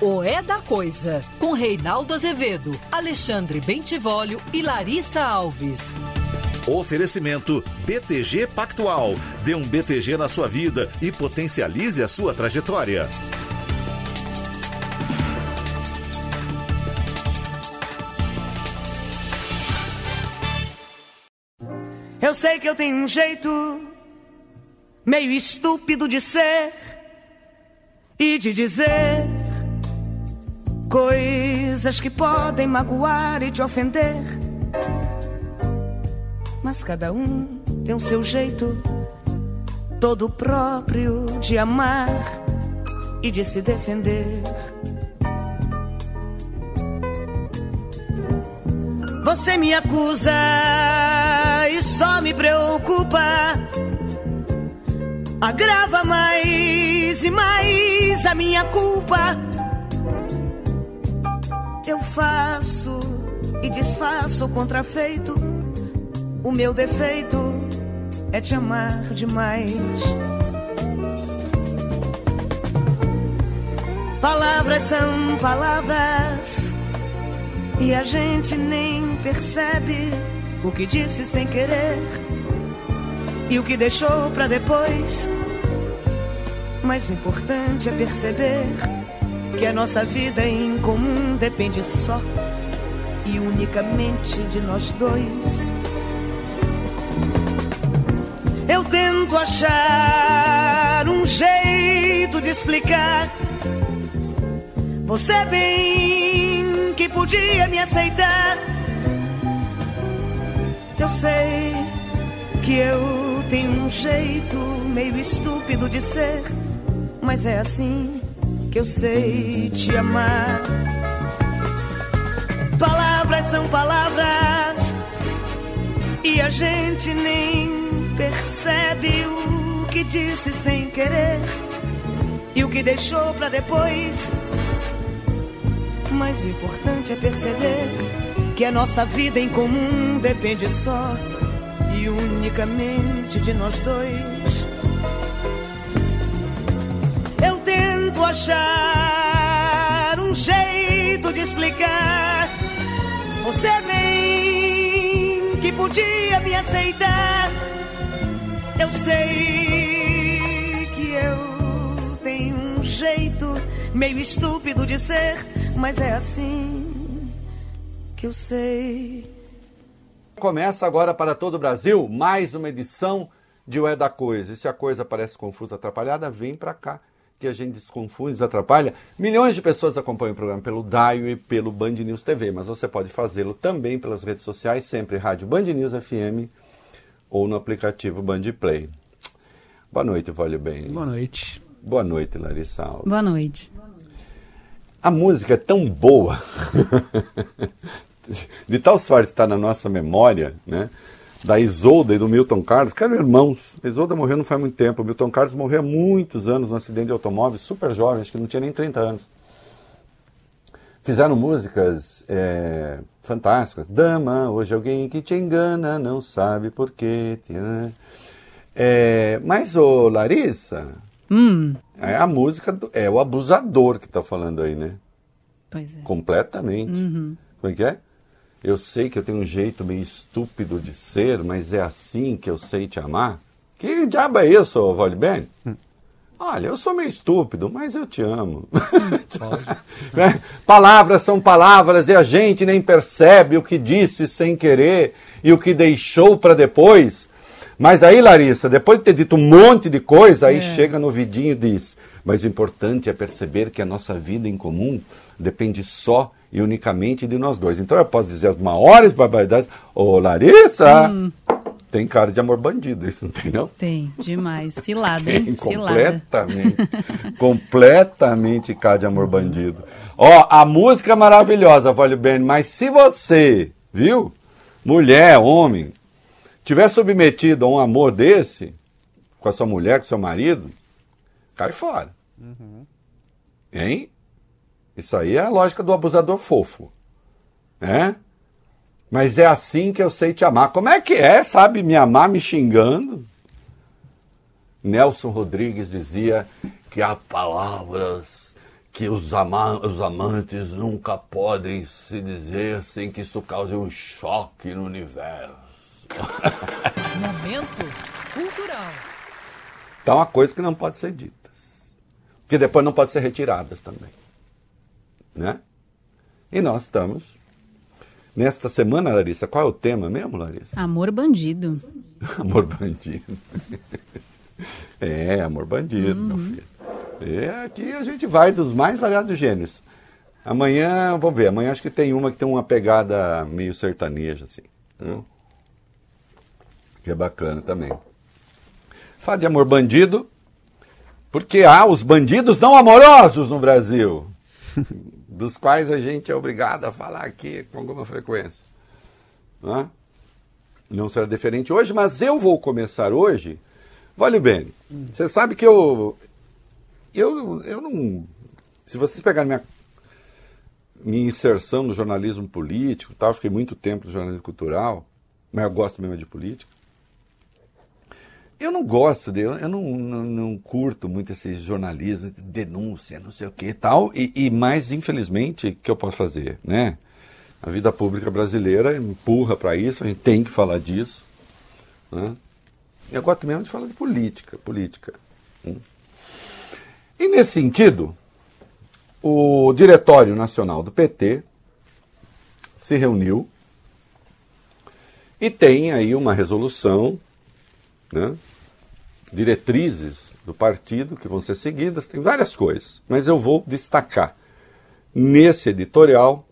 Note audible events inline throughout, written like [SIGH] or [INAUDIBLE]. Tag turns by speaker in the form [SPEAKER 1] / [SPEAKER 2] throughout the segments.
[SPEAKER 1] o É da Coisa, com Reinaldo Azevedo, Alexandre Bentivolio e Larissa Alves.
[SPEAKER 2] Oferecimento BTG Pactual. Dê um BTG na sua vida e potencialize a sua trajetória.
[SPEAKER 3] Eu sei que eu tenho um jeito meio estúpido de ser e de dizer coisas que podem magoar e te ofender. Mas cada um tem o seu jeito todo próprio de amar e de se defender. Você me acusa e só me preocupa. Agrava mais e mais a minha culpa. Eu faço e desfaço o contrafeito. O meu defeito é te amar demais. Palavras são palavras e a gente nem percebe o que disse sem querer e o que deixou para depois. Mas o importante é perceber que a nossa vida em comum depende só e unicamente de nós dois. Eu tento achar um jeito de explicar. Você bem que podia me aceitar. Eu sei que eu tenho um jeito meio estúpido de ser, mas é assim que eu sei te amar. Palavras são palavras e a gente nem percebe o que disse sem querer e o que deixou para depois. Mas o importante é perceber que a nossa vida em comum depende só e unicamente de nós dois. Achar um jeito de explicar. Você bem que podia me aceitar. Eu sei que eu tenho um jeito meio estúpido de ser, mas é assim que eu sei.
[SPEAKER 4] Começa agora para todo o Brasil mais uma edição de O É da Coisa. E se a coisa parece confusa, atrapalhada, vem para cá que a gente desconfunde, desatrapalha. Milhões de pessoas acompanham o programa pelo Daio e pelo Band News TV, mas você pode fazê-lo também pelas redes sociais, sempre Rádio Band News FM ou no aplicativo Band Play. Boa noite, Vale Bem.
[SPEAKER 5] Boa noite.
[SPEAKER 4] Boa noite, Larissa Alves.
[SPEAKER 6] Boa noite.
[SPEAKER 4] A música é tão boa, [LAUGHS] de tal sorte está na nossa memória, né? Da Isolda e do Milton Carlos, que eram irmãos. A Isolda morreu não faz muito tempo. O Milton Carlos morreu há muitos anos num acidente de automóvel, super jovem, acho que não tinha nem 30 anos. Fizeram músicas é, fantásticas. Dama, hoje alguém que te engana, não sabe por quê. É, mas, ô Larissa,
[SPEAKER 6] Hum,
[SPEAKER 4] é a música, do- é o abusador que está falando aí, né?
[SPEAKER 6] pois é.
[SPEAKER 4] Completamente.
[SPEAKER 6] Uhum.
[SPEAKER 4] Como é que é? Eu sei que eu tenho um jeito meio estúpido de ser, mas é assim que eu sei te amar. Que diabo é isso, Vale Bem? Olha, eu sou meio estúpido, mas eu te amo. [LAUGHS] Né? palavras são palavras e a gente nem percebe o que disse sem querer e o que deixou para depois. Mas aí, Larissa, depois de ter dito um monte de coisa, aí chega no vidinho e diz: Mas o importante é perceber que a nossa vida em comum depende só e unicamente de nós dois. Então eu posso dizer as maiores barbaridades. Ô, Larissa! Tem cara de amor bandido, isso não tem, não?
[SPEAKER 5] Tem, demais. Cilada, hein?
[SPEAKER 4] Tem
[SPEAKER 5] Cilada.
[SPEAKER 4] completamente, [LAUGHS] completamente cara de amor bandido. Ó, a música é maravilhosa, Vale Bem, mas se você, viu, mulher, homem, tiver submetido a um amor desse, com a sua mulher, com o seu marido, cai fora. Hein? Isso aí é a lógica do abusador fofo. Né? Mas é assim que eu sei te amar. Como é que é, sabe, me amar me xingando? Nelson Rodrigues dizia que há palavras que os, ama os amantes nunca podem se dizer sem que isso cause um choque no universo. [LAUGHS]
[SPEAKER 1] Momento cultural.
[SPEAKER 4] Então há coisas que não podem ser ditas. Que depois não podem ser retiradas também. Né? E nós estamos. Nesta semana, Larissa, qual é o tema mesmo, Larissa?
[SPEAKER 5] Amor bandido. [LAUGHS]
[SPEAKER 4] Amor bandido. [LAUGHS] É, amor bandido, meu filho. E aqui a gente vai dos mais variados gêneros. Amanhã, vamos ver, amanhã acho que tem uma que tem uma pegada meio sertaneja, assim. né? Que é bacana também. Fala de amor bandido, porque há os bandidos não amorosos no Brasil, [LAUGHS] dos quais a gente é obrigado a falar aqui com alguma frequência. Né? Não será diferente hoje, mas eu vou começar hoje. Vale bem, você sabe que eu, eu, eu não. Se vocês pegarem minha, minha inserção no jornalismo político, tal, fiquei muito tempo no jornalismo cultural, mas eu gosto mesmo de política. Eu não gosto de, eu não, não, não curto muito esse jornalismo de denúncia, não sei o que tal, e, e mais, infelizmente, o que eu posso fazer, né? A vida pública brasileira empurra para isso, a gente tem que falar disso, né? Eu gosto mesmo de falar de política, política. Hum. E nesse sentido, o Diretório Nacional do PT se reuniu e tem aí uma resolução, né, diretrizes do partido que vão ser seguidas, tem várias coisas, mas eu vou destacar nesse editorial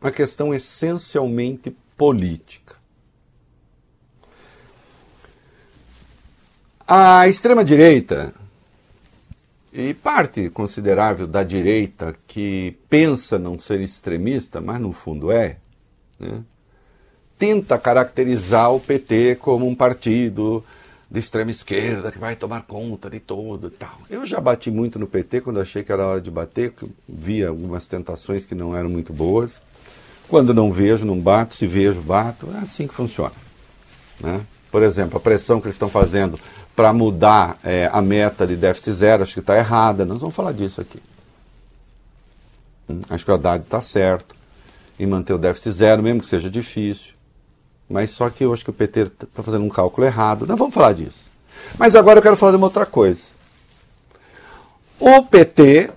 [SPEAKER 4] uma questão essencialmente política. A extrema-direita e parte considerável da direita que pensa não ser extremista, mas no fundo é, né, tenta caracterizar o PT como um partido de extrema esquerda que vai tomar conta de tudo e tal. Eu já bati muito no PT quando achei que era hora de bater, via algumas tentações que não eram muito boas. Quando não vejo, não bato, se vejo, bato. É assim que funciona. Né? Por exemplo, a pressão que eles estão fazendo para mudar é, a meta de déficit zero, acho que está errada. Nós vamos falar disso aqui. Hum, Acho que o Haddad está certo em manter o déficit zero, mesmo que seja difícil. Mas só que eu acho que o PT está fazendo um cálculo errado. Nós vamos falar disso. Mas agora eu quero falar de uma outra coisa. O PT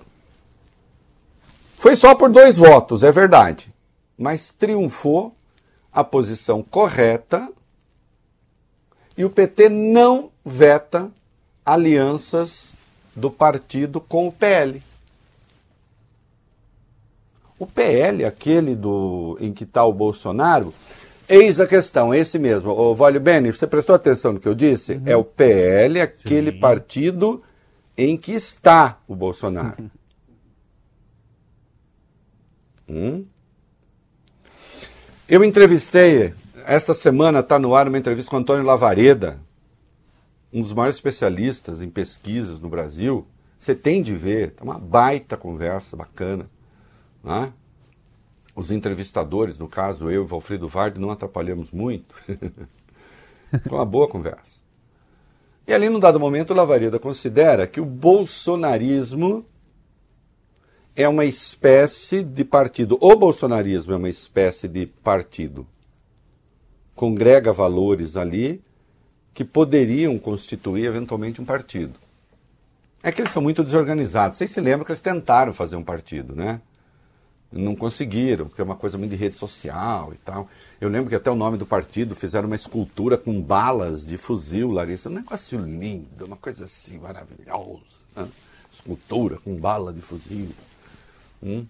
[SPEAKER 4] foi só por dois votos, é verdade. Mas triunfou a posição correta e o PT não veta alianças do partido com o PL. O PL, aquele do em que está o Bolsonaro, eis a questão, esse mesmo. O Vale Bene, você prestou atenção no que eu disse? É o PL, aquele
[SPEAKER 6] Sim.
[SPEAKER 4] partido em que está o Bolsonaro. [LAUGHS] Hum? Eu entrevistei, esta semana está no ar uma entrevista com Antônio Lavareda, um dos maiores especialistas em pesquisas no Brasil. Você tem de ver, é uma baita conversa bacana. Né? Os entrevistadores, no caso eu e Valfrido Vardi, não atrapalhamos muito. [LAUGHS] Foi uma boa conversa. E ali, num dado momento, o Lavareda considera que o bolsonarismo é uma espécie de partido. O bolsonarismo é uma espécie de partido. Congrega valores ali que poderiam constituir eventualmente um partido. É que eles são muito desorganizados. Vocês se lembram que eles tentaram fazer um partido, né? Não conseguiram, porque é uma coisa muito de rede social e tal. Eu lembro que até o nome do partido fizeram uma escultura com balas de fuzil, Larissa. Um negócio lindo, uma coisa assim maravilhosa. Né? Escultura com bala de fuzil. Hum.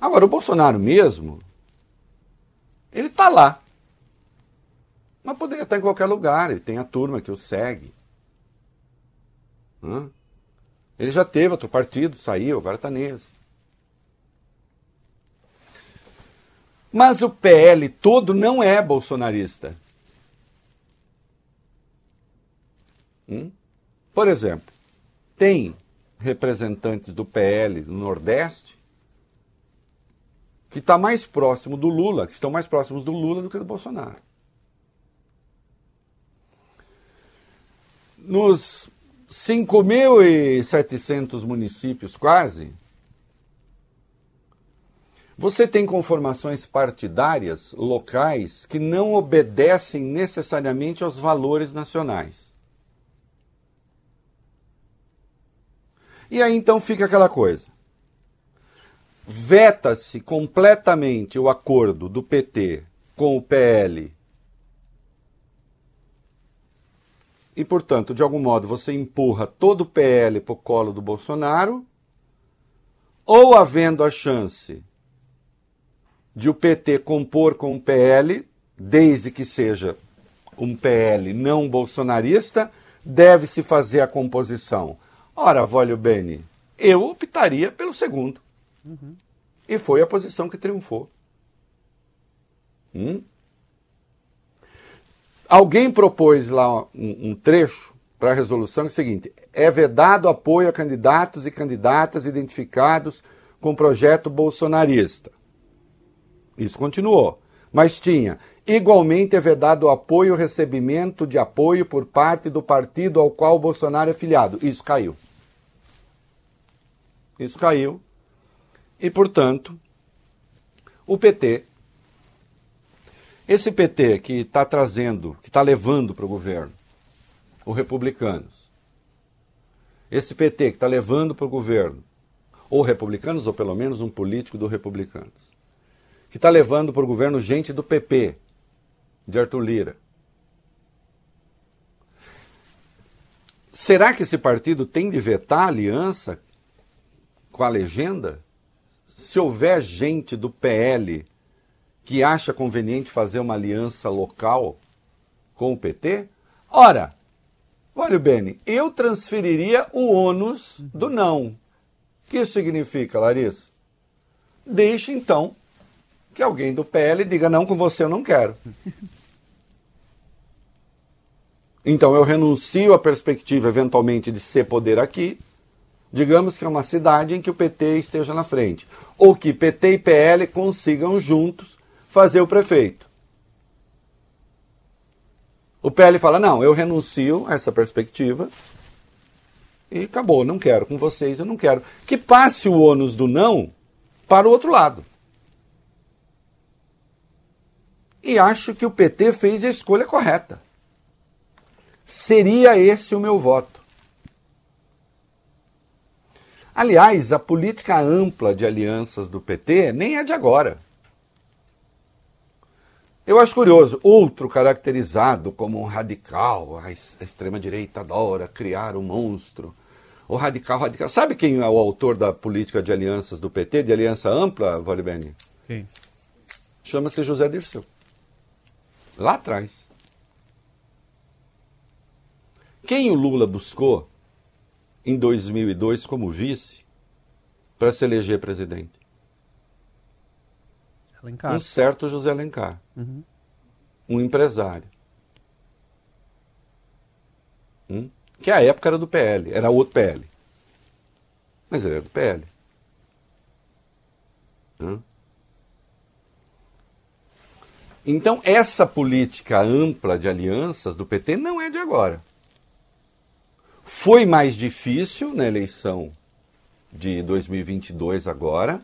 [SPEAKER 4] Agora, o Bolsonaro mesmo, ele está lá. Mas poderia estar em qualquer lugar, ele tem a turma que o segue. Hum. Ele já teve outro partido, saiu, agora está nesse. Mas o PL todo não é bolsonarista. Hum? Por exemplo, tem representantes do PL no Nordeste que está mais próximo do Lula, que estão mais próximos do Lula do que do Bolsonaro. Nos 5.700 municípios, quase, você tem conformações partidárias locais que não obedecem necessariamente aos valores nacionais. E aí então fica aquela coisa. Veta-se completamente o acordo do PT com o PL e, portanto, de algum modo você empurra todo o PL para o colo do Bolsonaro, ou havendo a chance de o PT compor com o PL, desde que seja um PL não bolsonarista, deve-se fazer a composição. Ora, Volio Bene, eu optaria pelo segundo. Uhum. E foi a posição que triunfou. Hum? Alguém propôs lá um, um trecho para a resolução que é o seguinte: é vedado apoio a candidatos e candidatas identificados com projeto bolsonarista. Isso continuou. Mas tinha. Igualmente é vedado o apoio, o recebimento de apoio por parte do partido ao qual o Bolsonaro é filiado. Isso caiu. Isso caiu. E, portanto, o PT esse PT que está trazendo, que está levando para o governo os republicanos, esse PT que está levando para o governo, ou republicanos, ou pelo menos um político do republicanos, que está levando para o governo gente do PP, de Arthur Lira. Será que esse partido tem de vetar a aliança com a legenda? Se houver gente do PL que acha conveniente fazer uma aliança local com o PT? Ora, olha Beni, eu transferiria o ônus do não. O que isso significa, Larissa? Deixe então que alguém do PL diga não com você eu não quero. Então eu renuncio à perspectiva eventualmente de ser poder aqui. Digamos que é uma cidade em que o PT esteja na frente. Ou que PT e PL consigam juntos fazer o prefeito. O PL fala: não, eu renuncio a essa perspectiva e acabou, não quero com vocês, eu não quero. Que passe o ônus do não para o outro lado. E acho que o PT fez a escolha correta. Seria esse o meu voto. Aliás, a política ampla de alianças do PT nem é de agora. Eu acho curioso, outro caracterizado como um radical, a extrema-direita adora criar um monstro. O radical, radical. Sabe quem é o autor da política de alianças do PT, de aliança ampla, Valibene?
[SPEAKER 6] Quem?
[SPEAKER 4] Chama-se José Dirceu. Lá atrás. Quem o Lula buscou em 2002 como vice para se eleger presidente?
[SPEAKER 6] Alencar.
[SPEAKER 4] Um certo José Alencar. Uhum. Um empresário. Hum? Que a época era do PL, era outro PL. Mas ele era do PL. Hum? Então, essa política ampla de alianças do PT não é de agora. Foi mais difícil na eleição de 2022 agora,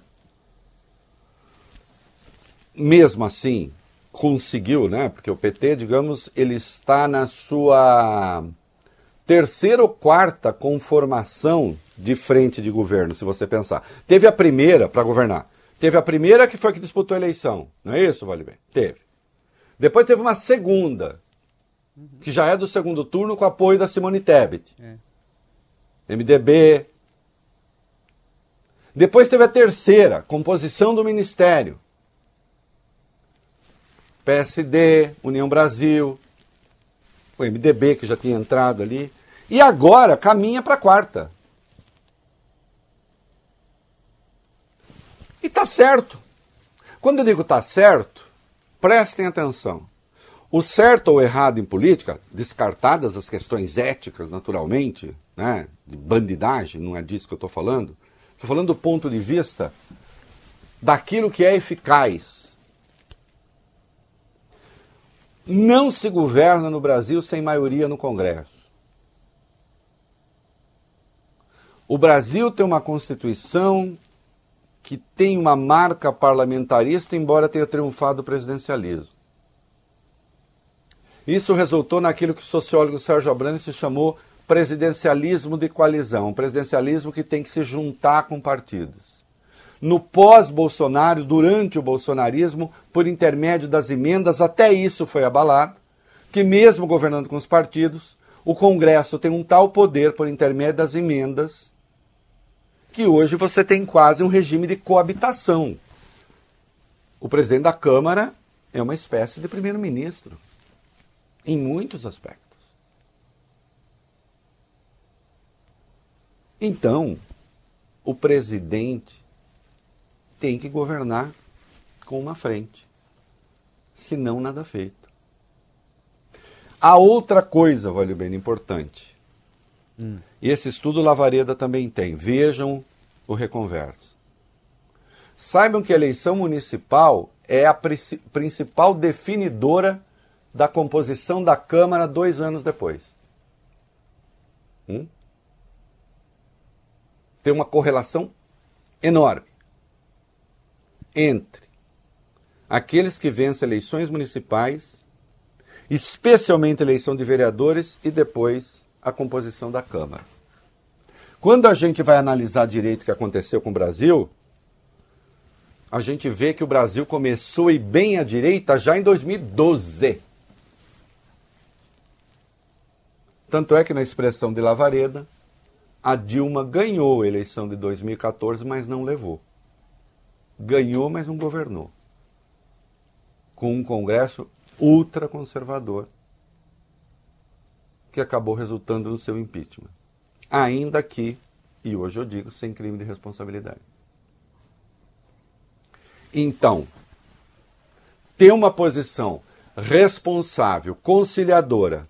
[SPEAKER 4] mesmo assim, conseguiu, né? Porque o PT, digamos, ele está na sua terceira ou quarta conformação de frente de governo, se você pensar. Teve a primeira para governar. Teve a primeira que foi que disputou a eleição. Não é isso, Vale Bem? Teve. Depois teve uma segunda, que já é do segundo turno com apoio da Simone Tebet. MDB. Depois teve a terceira, composição do ministério. PSD, União Brasil, o MDB que já tinha entrado ali. E agora caminha para a quarta. E tá certo. Quando eu digo tá certo, prestem atenção. O certo ou errado em política, descartadas as questões éticas, naturalmente, né, de bandidagem, não é disso que eu estou falando. Estou falando do ponto de vista daquilo que é eficaz. Não se governa no Brasil sem maioria no Congresso. O Brasil tem uma Constituição que tem uma marca parlamentarista, embora tenha triunfado o presidencialismo. Isso resultou naquilo que o sociólogo Sérgio Abrantes chamou presidencialismo de coalizão, um presidencialismo que tem que se juntar com partidos. No pós-Bolsonaro, durante o bolsonarismo, por intermédio das emendas, até isso foi abalado, que mesmo governando com os partidos, o Congresso tem um tal poder por intermédio das emendas que hoje você tem quase um regime de coabitação. O presidente da Câmara é uma espécie de primeiro-ministro, em muitos aspectos. Então, o presidente tem que governar com uma frente, senão nada feito. A outra coisa, vale bem, importante. E esse estudo Lavareda também tem. Vejam o Reconversa. Saibam que a eleição municipal é a principal definidora da composição da Câmara dois anos depois. Hum? Tem uma correlação enorme entre aqueles que vencem eleições municipais, especialmente eleição de vereadores e depois a composição da Câmara. Quando a gente vai analisar direito o que aconteceu com o Brasil, a gente vê que o Brasil começou e bem à direita já em 2012. Tanto é que na expressão de Lavareda, a Dilma ganhou a eleição de 2014, mas não levou. Ganhou, mas não governou. Com um Congresso ultraconservador que acabou resultando no seu impeachment. Ainda que, e hoje eu digo, sem crime de responsabilidade. Então, ter uma posição responsável, conciliadora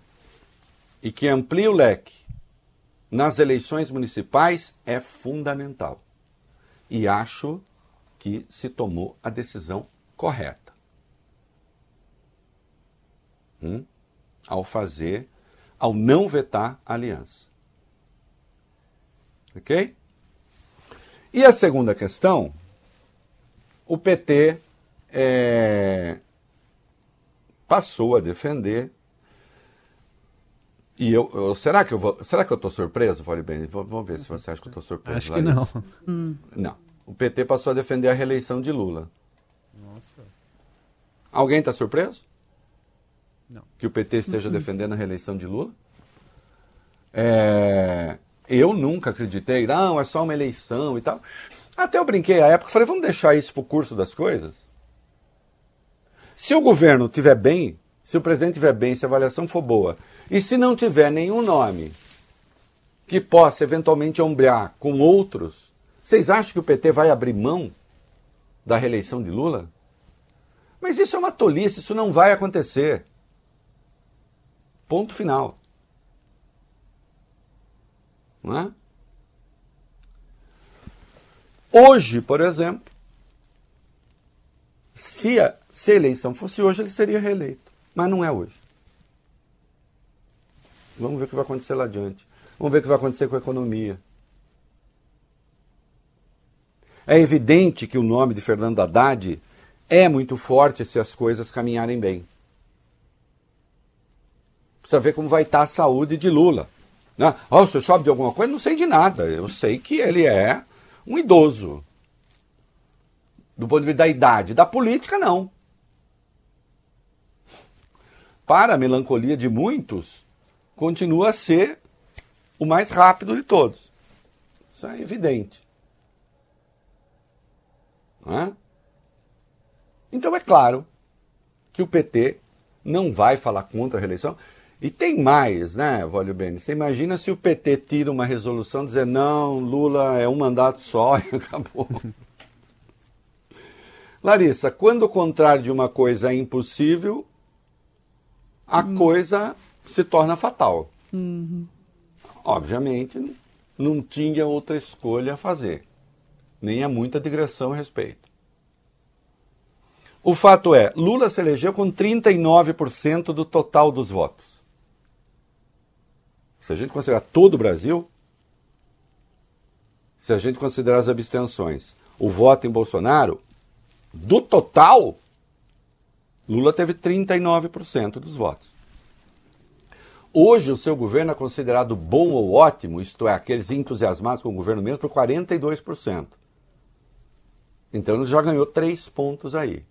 [SPEAKER 4] e que amplie o leque nas eleições municipais é fundamental. E acho que se tomou a decisão correta. Hum? Ao fazer ao não vetar a aliança. Ok? E a segunda questão, o PT é, passou a defender. E eu, eu, será que eu vou, será que eu estou surpreso, Vale Bem? Vamos ver se você acha que eu estou surpreso.
[SPEAKER 6] Acho que não.
[SPEAKER 4] Hum. Não. O PT passou a defender a reeleição de Lula.
[SPEAKER 6] Nossa.
[SPEAKER 4] Alguém está surpreso?
[SPEAKER 6] Não.
[SPEAKER 4] Que o PT esteja uhum. defendendo a reeleição de Lula? É, eu nunca acreditei, não, é só uma eleição e tal. Até eu brinquei à época, falei, vamos deixar isso para o curso das coisas? Se o governo estiver bem, se o presidente estiver bem, se a avaliação for boa, e se não tiver nenhum nome que possa eventualmente ombrear com outros, vocês acham que o PT vai abrir mão da reeleição de Lula? Mas isso é uma tolice, isso não vai acontecer. Ponto final. Não é? Hoje, por exemplo, se a, se a eleição fosse hoje, ele seria reeleito. Mas não é hoje. Vamos ver o que vai acontecer lá adiante. Vamos ver o que vai acontecer com a economia. É evidente que o nome de Fernando Haddad é muito forte se as coisas caminharem bem. Precisa ver como vai estar a saúde de Lula. Né? Oh, você sabe de alguma coisa? Não sei de nada. Eu sei que ele é um idoso. Do ponto de vista da idade. Da política, não. Para a melancolia de muitos, continua a ser o mais rápido de todos. Isso é evidente. Né? Então é claro que o PT não vai falar contra a reeleição. E tem mais, né, Vólio Bene? Você imagina se o PT tira uma resolução dizer não, Lula é um mandato só [LAUGHS] e acabou. Larissa, quando o contrário de uma coisa é impossível, a hum. coisa se torna fatal.
[SPEAKER 5] Uhum.
[SPEAKER 4] Obviamente, não tinha outra escolha a fazer. Nem há muita digressão a respeito. O fato é, Lula se elegeu com 39% do total dos votos. Se a gente considerar todo o Brasil, se a gente considerar as abstenções, o voto em Bolsonaro, do total, Lula teve 39% dos votos. Hoje o seu governo é considerado bom ou ótimo, isto é, aqueles entusiasmados com o governo mesmo, por 42%. Então ele já ganhou três pontos aí.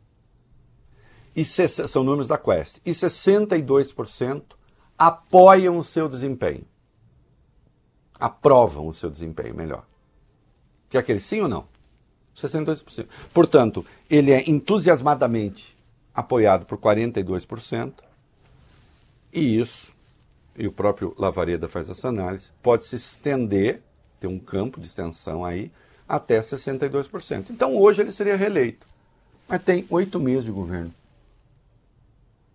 [SPEAKER 4] E são números da Quest. E 62% apoiam o seu desempenho. Aprovam o seu desempenho, melhor. Que é aquele sim ou não? 62%. Portanto, ele é entusiasmadamente apoiado por 42%, e isso, e o próprio Lavareda faz essa análise, pode se estender, tem um campo de extensão aí, até 62%. Então hoje ele seria reeleito. Mas tem oito meses de governo.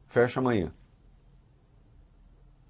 [SPEAKER 4] Fecha amanhã.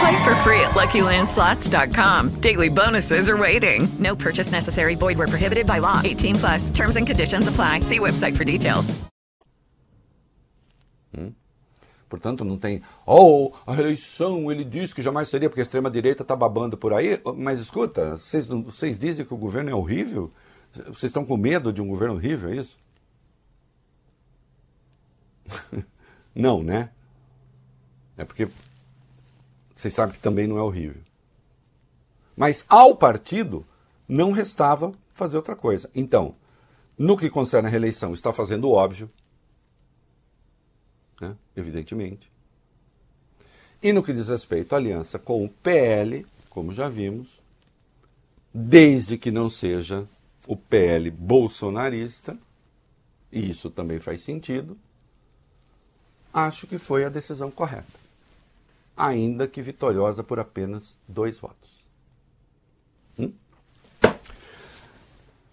[SPEAKER 7] Play for free at LuckyLandSlots.com. Daily bonuses are waiting. No purchase necessary. Void where prohibited by law. 18 plus. Terms and conditions apply. See website for details.
[SPEAKER 4] Hum. Portanto, não tem. Oh, a reeleição, ele disse que jamais seria, porque a extrema-direita está babando por aí. Mas escuta, vocês, vocês dizem que o governo é horrível? Vocês estão com medo de um governo horrível, é isso? [LAUGHS] não, né? É porque vocês sabem que também não é horrível. Mas ao partido não restava fazer outra coisa. Então, no que concerne a reeleição, está fazendo o óbvio, né? evidentemente. E no que diz respeito à aliança com o PL, como já vimos, desde que não seja o PL bolsonarista, e isso também faz sentido, acho que foi a decisão correta ainda que vitoriosa por apenas dois votos. Hum?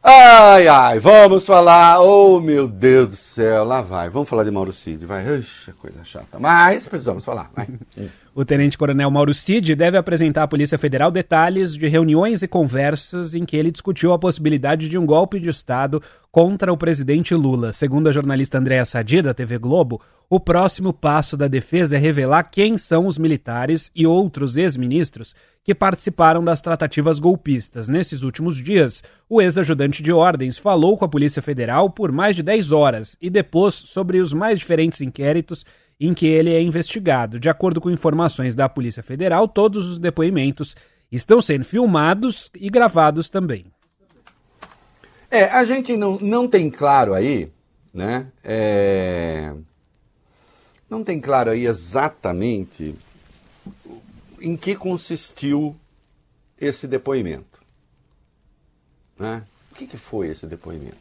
[SPEAKER 4] Ai, ai, vamos falar. Oh, meu Deus do céu, lá vai. Vamos falar de Mauro Cid, vai. Ixi, coisa chata. Mas precisamos falar, vai. [LAUGHS]
[SPEAKER 6] O tenente-coronel Mauro Cid deve apresentar à Polícia Federal detalhes de reuniões e conversas em que ele discutiu a possibilidade de um golpe de Estado contra o presidente Lula. Segundo a jornalista Andréa Sadi, da TV Globo, o próximo passo da defesa é revelar quem são os militares e outros ex-ministros que participaram das tratativas golpistas. Nesses últimos dias, o ex-ajudante de ordens falou com a Polícia Federal por mais de 10 horas e depois sobre os mais diferentes inquéritos em que ele é investigado. De acordo com informações da Polícia Federal, todos os depoimentos estão sendo filmados e gravados também.
[SPEAKER 4] É, a gente não, não tem claro aí, né? É, Não tem claro aí exatamente em que consistiu esse depoimento. Né? O que, que foi esse depoimento?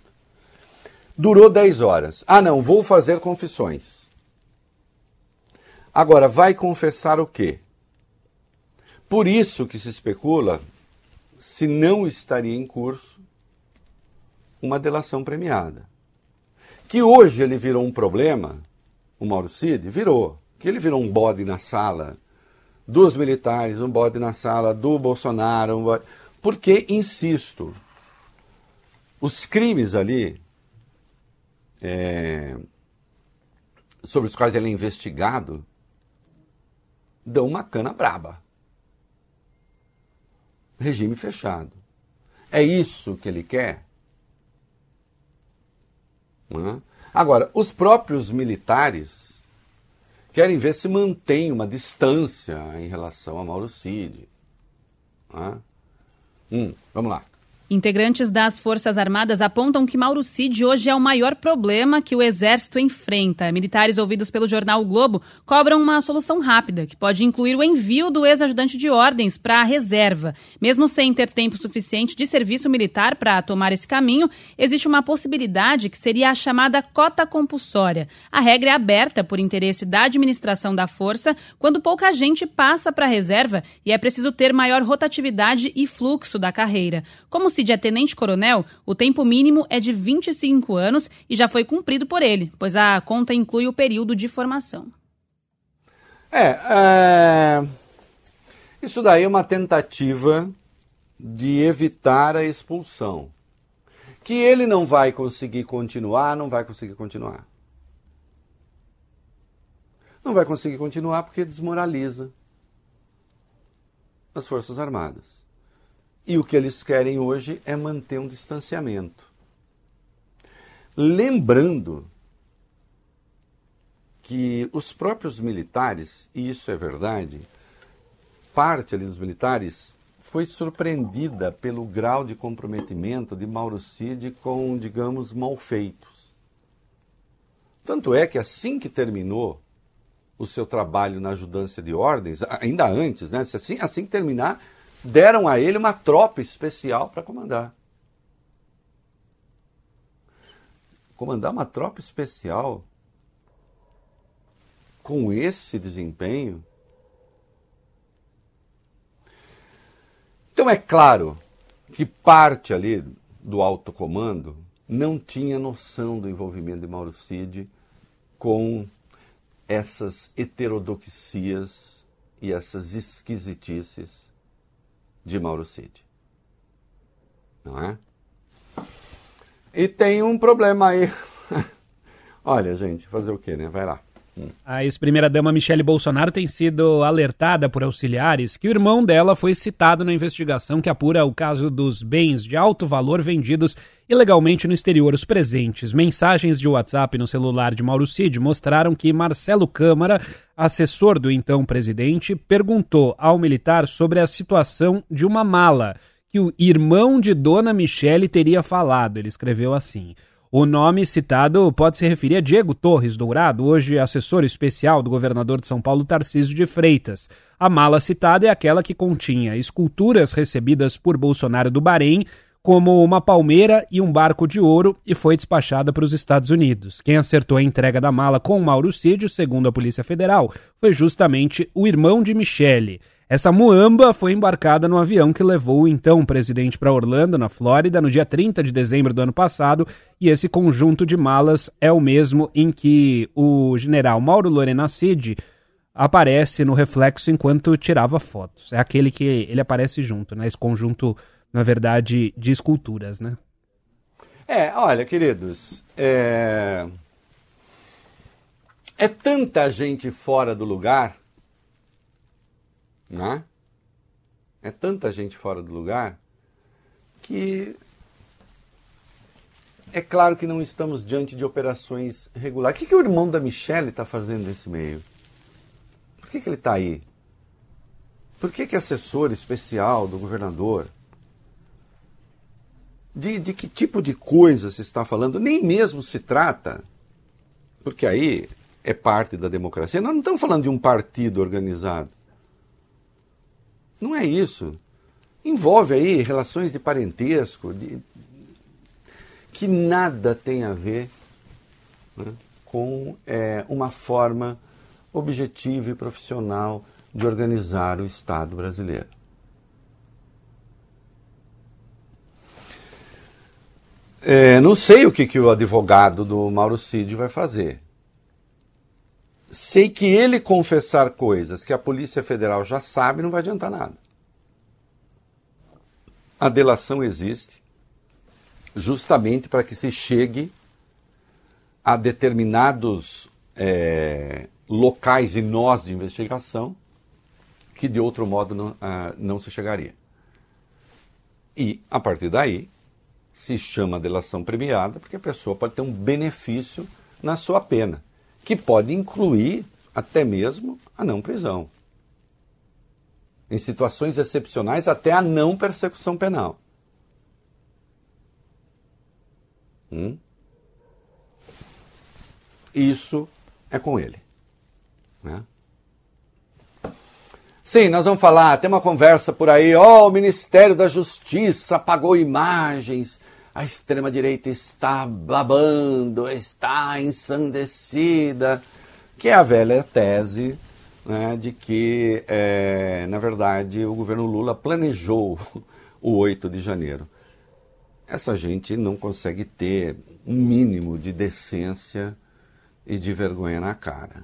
[SPEAKER 4] Durou 10 horas. Ah, não, vou fazer confissões. Agora, vai confessar o quê? Por isso que se especula se não estaria em curso uma delação premiada. Que hoje ele virou um problema, o Mauro Cid virou, que ele virou um bode na sala dos militares, um bode na sala do Bolsonaro, um bode... porque, insisto, os crimes ali é, sobre os quais ele é investigado dão uma cana braba. Regime fechado. É isso que ele quer? É? Agora, os próprios militares querem ver se mantém uma distância em relação a Mauro Cid. É? Hum, vamos lá.
[SPEAKER 5] Integrantes das Forças Armadas apontam que Mauro Cid hoje é o maior problema que o Exército enfrenta. Militares ouvidos pelo jornal o Globo cobram uma solução rápida, que pode incluir o envio do ex-ajudante de ordens para a reserva. Mesmo sem ter tempo suficiente de serviço militar para tomar esse caminho, existe uma possibilidade que seria a chamada cota compulsória. A regra é aberta por interesse da administração da força quando pouca gente passa para a reserva e é preciso ter maior rotatividade e fluxo da carreira. Como se Cid é tenente-coronel, o tempo mínimo é de 25 anos e já foi cumprido por ele, pois a conta inclui o período de formação.
[SPEAKER 4] É, é... isso daí é uma tentativa de evitar a expulsão. Que ele não vai conseguir continuar, não vai conseguir continuar. Não vai conseguir continuar porque desmoraliza as Forças Armadas. E o que eles querem hoje é manter um distanciamento. Lembrando que os próprios militares, e isso é verdade, parte ali dos militares foi surpreendida pelo grau de comprometimento de Mauro Cid com, digamos, malfeitos. Tanto é que assim que terminou o seu trabalho na ajudância de ordens, ainda antes, né? Assim, assim que terminar, deram a ele uma tropa especial para comandar. Comandar uma tropa especial com esse desempenho. Então é claro que parte ali do alto comando não tinha noção do envolvimento de Mauro Cid com essas heterodoxias e essas esquisitices de Mauro Cid. Não é? E tem um problema aí. [LAUGHS] Olha, gente, fazer o quê, né? Vai lá.
[SPEAKER 6] A ex-primeira-dama Michele Bolsonaro tem sido alertada por auxiliares que o irmão dela foi citado na investigação que apura o caso dos bens de alto valor vendidos ilegalmente no exterior. Os presentes, mensagens de WhatsApp no celular de Mauro Cid mostraram que Marcelo Câmara, assessor do então presidente, perguntou ao militar sobre a situação de uma mala que o irmão de Dona Michele teria falado. Ele escreveu assim. O nome citado pode se referir a Diego Torres Dourado, hoje assessor especial do governador de São Paulo, Tarcísio de Freitas. A mala citada é aquela que continha esculturas recebidas por Bolsonaro do Bahrein, como uma palmeira e um barco de ouro, e foi despachada para os Estados Unidos. Quem acertou a entrega da mala com Mauro Cid, segundo a Polícia Federal, foi justamente o irmão de Michele. Essa muamba foi embarcada no avião que levou o então presidente para Orlando, na Flórida, no dia 30 de dezembro do ano passado, e esse conjunto de malas é o mesmo em que o general Mauro Lorena Cid aparece no reflexo enquanto tirava fotos. É aquele que ele aparece junto, né? Esse conjunto, na verdade, de esculturas, né?
[SPEAKER 4] É, olha, queridos, é... é tanta gente fora do lugar né? É tanta gente fora do lugar que é claro que não estamos diante de operações regulares. O que, que o irmão da Michelle está fazendo nesse meio? Por que, que ele está aí? Por que, que assessor especial do governador? De, de que tipo de coisa se está falando? Nem mesmo se trata, porque aí é parte da democracia. Nós não estamos falando de um partido organizado. Não é isso. Envolve aí relações de parentesco, de, que nada tem a ver né, com é, uma forma objetiva e profissional de organizar o Estado brasileiro. É, não sei o que, que o advogado do Mauro Cid vai fazer. Sei que ele confessar coisas que a Polícia Federal já sabe não vai adiantar nada. A delação existe justamente para que se chegue a determinados é, locais e nós de investigação que de outro modo não, ah, não se chegaria. E, a partir daí, se chama delação premiada, porque a pessoa pode ter um benefício na sua pena, que pode incluir até mesmo a não prisão. Em situações excepcionais, até a não persecução penal. Hum? Isso é com ele. Né? Sim, nós vamos falar, tem uma conversa por aí, ó, oh, o Ministério da Justiça apagou imagens, a extrema-direita está babando, está ensandecida, que é a velha tese né, de que, é, na verdade, o governo Lula planejou [LAUGHS] o 8 de janeiro. Essa gente não consegue ter um mínimo de decência e de vergonha na cara,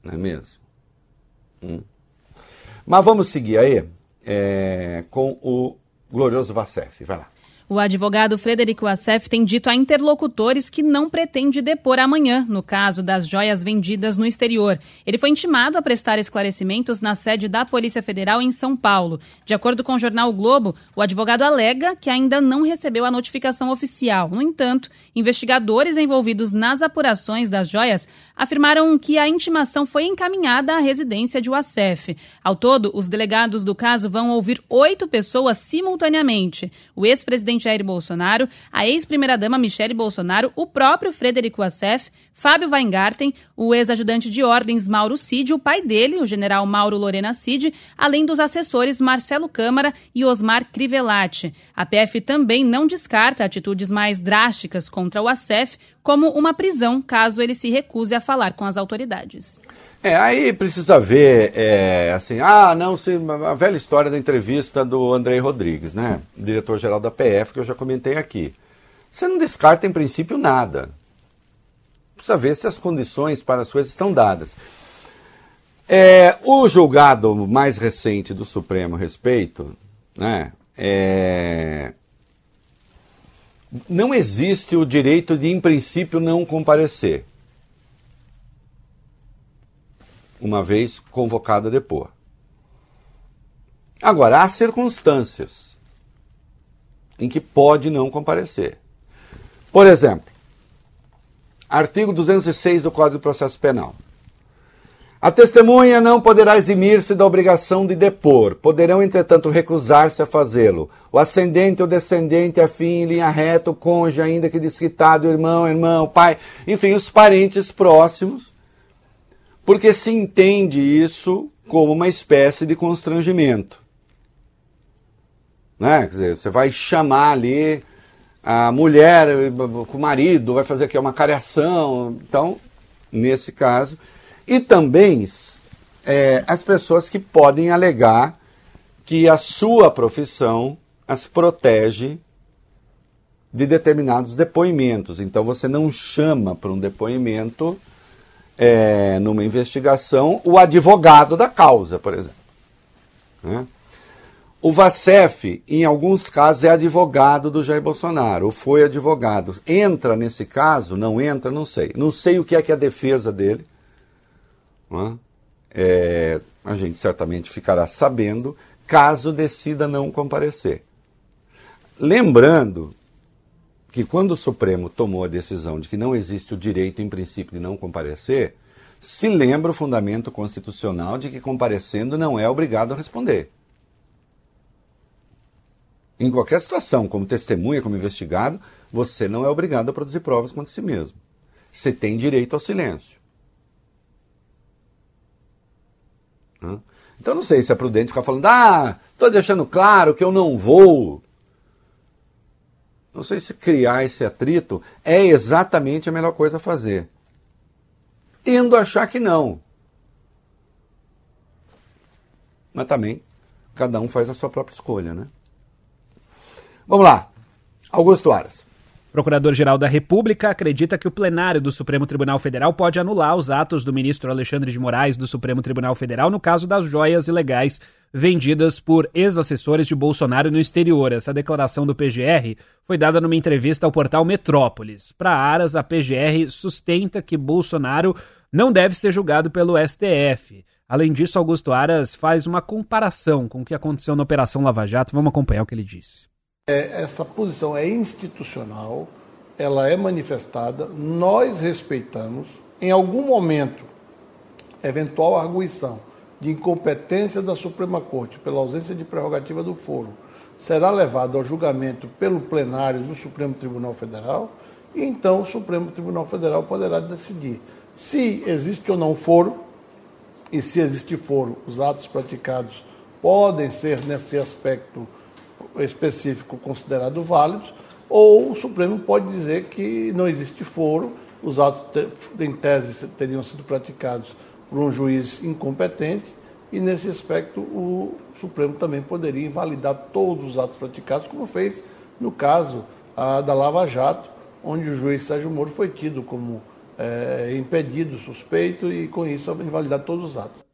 [SPEAKER 4] não é mesmo? Hum. Mas vamos seguir aí é, com o glorioso Vacef. Vai lá.
[SPEAKER 5] O advogado Frederico Assef tem dito a interlocutores que não pretende depor amanhã no caso das joias vendidas no exterior. Ele foi intimado a prestar esclarecimentos na sede da Polícia Federal em São Paulo. De acordo com o jornal o Globo, o advogado alega que ainda não recebeu a notificação oficial. No entanto, investigadores envolvidos nas apurações das joias afirmaram que a intimação foi encaminhada à residência de Wassef. Ao todo, os delegados do caso vão ouvir oito pessoas simultaneamente. O ex-presidente presidente Jair Bolsonaro, a ex-primeira-dama Michele Bolsonaro, o próprio Frederico Assef, Fábio Weingarten, o ex-ajudante de ordens Mauro Cid, o pai dele, o general Mauro Lorena Cid, além dos assessores Marcelo Câmara e Osmar Crivellati. A PF também não descarta atitudes mais drásticas contra o Assef, como uma prisão caso ele se recuse a falar com as autoridades.
[SPEAKER 4] É, aí precisa ver, é, assim, ah, não, se, a velha história da entrevista do Andrei Rodrigues, né? Diretor-geral da PF, que eu já comentei aqui. Você não descarta, em princípio, nada. Precisa ver se as condições para as coisas estão dadas. É, o julgado mais recente do Supremo a respeito, né? É, não existe o direito de, em princípio, não comparecer. Uma vez convocado a depor. Agora, há circunstâncias em que pode não comparecer. Por exemplo, artigo 206 do Código de Processo Penal. A testemunha não poderá eximir-se da obrigação de depor. Poderão, entretanto, recusar-se a fazê-lo. O ascendente ou descendente, afim, em linha reta, o cônjuge, ainda que desquitado, irmão, irmão, pai, enfim, os parentes próximos, porque se entende isso como uma espécie de constrangimento. Né? Quer dizer, você vai chamar ali a mulher com o marido, vai fazer aqui uma careação. Então, nesse caso. E também é, as pessoas que podem alegar que a sua profissão as protege de determinados depoimentos. Então, você não chama para um depoimento é, numa investigação o advogado da causa, por exemplo. Né? O Vacef, em alguns casos, é advogado do Jair Bolsonaro, ou foi advogado. Entra nesse caso? Não entra? Não sei. Não sei o que é que é a defesa dele. Né? É, a gente certamente ficará sabendo caso decida não comparecer. Lembrando que quando o Supremo tomou a decisão de que não existe o direito, em princípio, de não comparecer, se lembra o fundamento constitucional de que comparecendo não é obrigado a responder. Em qualquer situação, como testemunha, como investigado, você não é obrigado a produzir provas contra si mesmo. Você tem direito ao silêncio. Então não sei se é prudente ficar falando, ah, estou deixando claro que eu não vou. Não sei se criar esse atrito é exatamente a melhor coisa a fazer. Tendo a achar que não. Mas também, cada um faz a sua própria escolha, né? Vamos lá. Augusto Aras.
[SPEAKER 6] Procurador-Geral da República acredita que o plenário do Supremo Tribunal Federal pode anular os atos do ministro Alexandre de Moraes do Supremo Tribunal Federal no caso das joias ilegais vendidas por ex-assessores de Bolsonaro no exterior. Essa declaração do PGR foi dada numa entrevista ao portal Metrópolis. Para Aras, a PGR sustenta que Bolsonaro não deve ser julgado pelo STF. Além disso, Augusto Aras faz uma comparação com o que aconteceu na Operação Lava Jato. Vamos acompanhar o que ele disse.
[SPEAKER 8] É, essa posição é institucional, ela é manifestada, nós respeitamos. Em algum momento, eventual arguição de incompetência da Suprema Corte pela ausência de prerrogativa do foro será levado ao julgamento pelo plenário do Supremo Tribunal Federal e então o Supremo Tribunal Federal poderá decidir se existe ou não foro e se existe foro, os atos praticados podem ser, nesse aspecto específico, considerados válidos, ou o Supremo pode dizer que não existe foro, os atos, em tese, teriam sido praticados por um juiz incompetente, e nesse aspecto o Supremo também poderia invalidar todos os atos praticados, como fez no caso a, da Lava Jato, onde o juiz Sérgio Moro foi tido como é, impedido, suspeito e com isso invalidar todos os atos.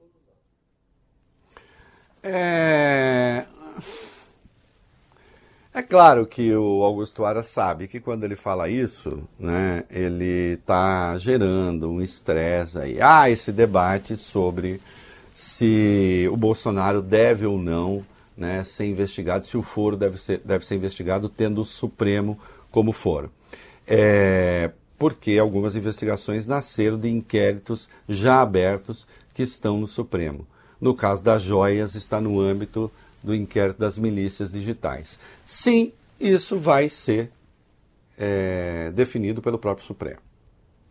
[SPEAKER 4] É... é claro que o Augusto Aras sabe que quando ele fala isso, né, ele está gerando um estresse aí. Ah, esse debate sobre se o Bolsonaro deve ou não né, ser investigado, se o foro deve ser, deve ser investigado tendo o Supremo como foro. É, porque algumas investigações nasceram de inquéritos já abertos que estão no Supremo. No caso das joias, está no âmbito do inquérito das milícias digitais. Sim, isso vai ser é, definido pelo próprio Supremo.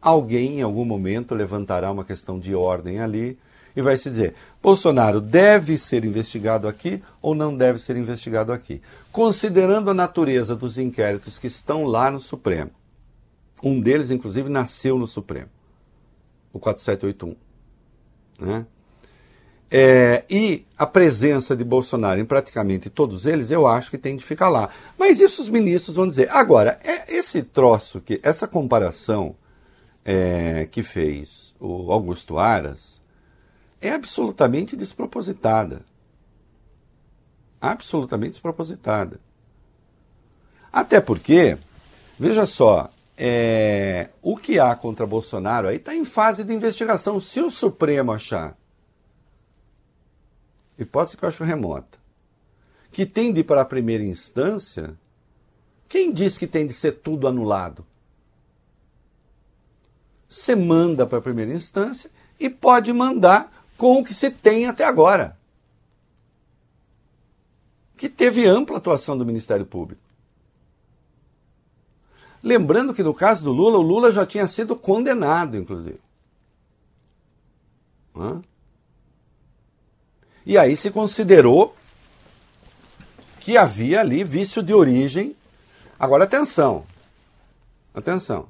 [SPEAKER 4] Alguém, em algum momento, levantará uma questão de ordem ali e vai se dizer: Bolsonaro deve ser investigado aqui ou não deve ser investigado aqui. Considerando a natureza dos inquéritos que estão lá no Supremo, um deles, inclusive, nasceu no Supremo, o 4781. Né? É, e a presença de Bolsonaro em praticamente todos eles, eu acho que tem de ficar lá. Mas isso os ministros vão dizer. Agora, é esse troço, que essa comparação é, que fez o Augusto Aras é absolutamente despropositada. Absolutamente despropositada. Até porque, veja só, é, o que há contra Bolsonaro aí está em fase de investigação. Se o Supremo achar, hipótese que eu acho remota, que tem de ir para a primeira instância, quem diz que tem de ser tudo anulado? Você manda para a primeira instância e pode mandar com o que se tem até agora. Que teve ampla atuação do Ministério Público. Lembrando que no caso do Lula, o Lula já tinha sido condenado, inclusive. Hã? E aí se considerou que havia ali vício de origem. Agora atenção. Atenção.